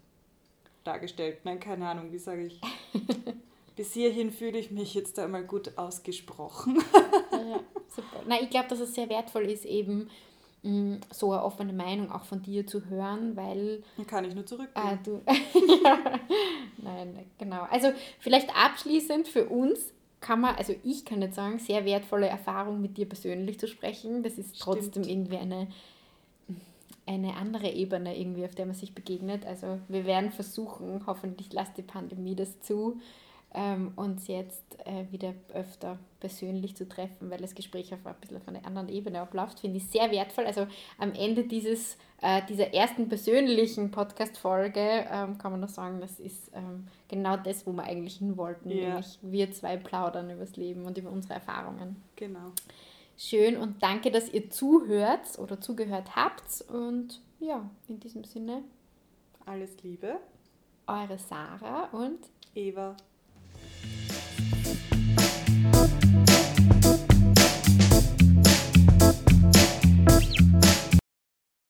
dargestellt. Nein, keine Ahnung, wie sage ich. Bis hierhin fühle ich mich jetzt einmal gut ausgesprochen. Ja, super. Na, ich glaube, dass es sehr wertvoll ist, eben mh, so eine offene Meinung auch von dir zu hören, weil Dann kann ich nur zurückgehen. Ah, du. ja. Nein, genau. Also vielleicht abschließend für uns kann man, also ich kann jetzt sagen, sehr wertvolle Erfahrung mit dir persönlich zu sprechen. Das ist trotzdem Stimmt. irgendwie eine, eine andere Ebene, irgendwie, auf der man sich begegnet. Also wir werden versuchen, hoffentlich lasst die Pandemie das zu, ähm, uns jetzt äh, wieder öfter persönlich zu treffen, weil das Gespräch auf ein bisschen auf einer anderen Ebene abläuft, finde ich sehr wertvoll. Also am Ende dieses, äh, dieser ersten persönlichen Podcast-Folge ähm, kann man nur sagen, das ist ähm, genau das, wo wir eigentlich hin wollten, Ja. nämlich wir zwei plaudern übers Leben und über unsere Erfahrungen. Genau. Schön und danke, dass ihr zuhört oder zugehört habt und ja, in diesem Sinne, Alles Liebe, eure Sarah und Eva. thank you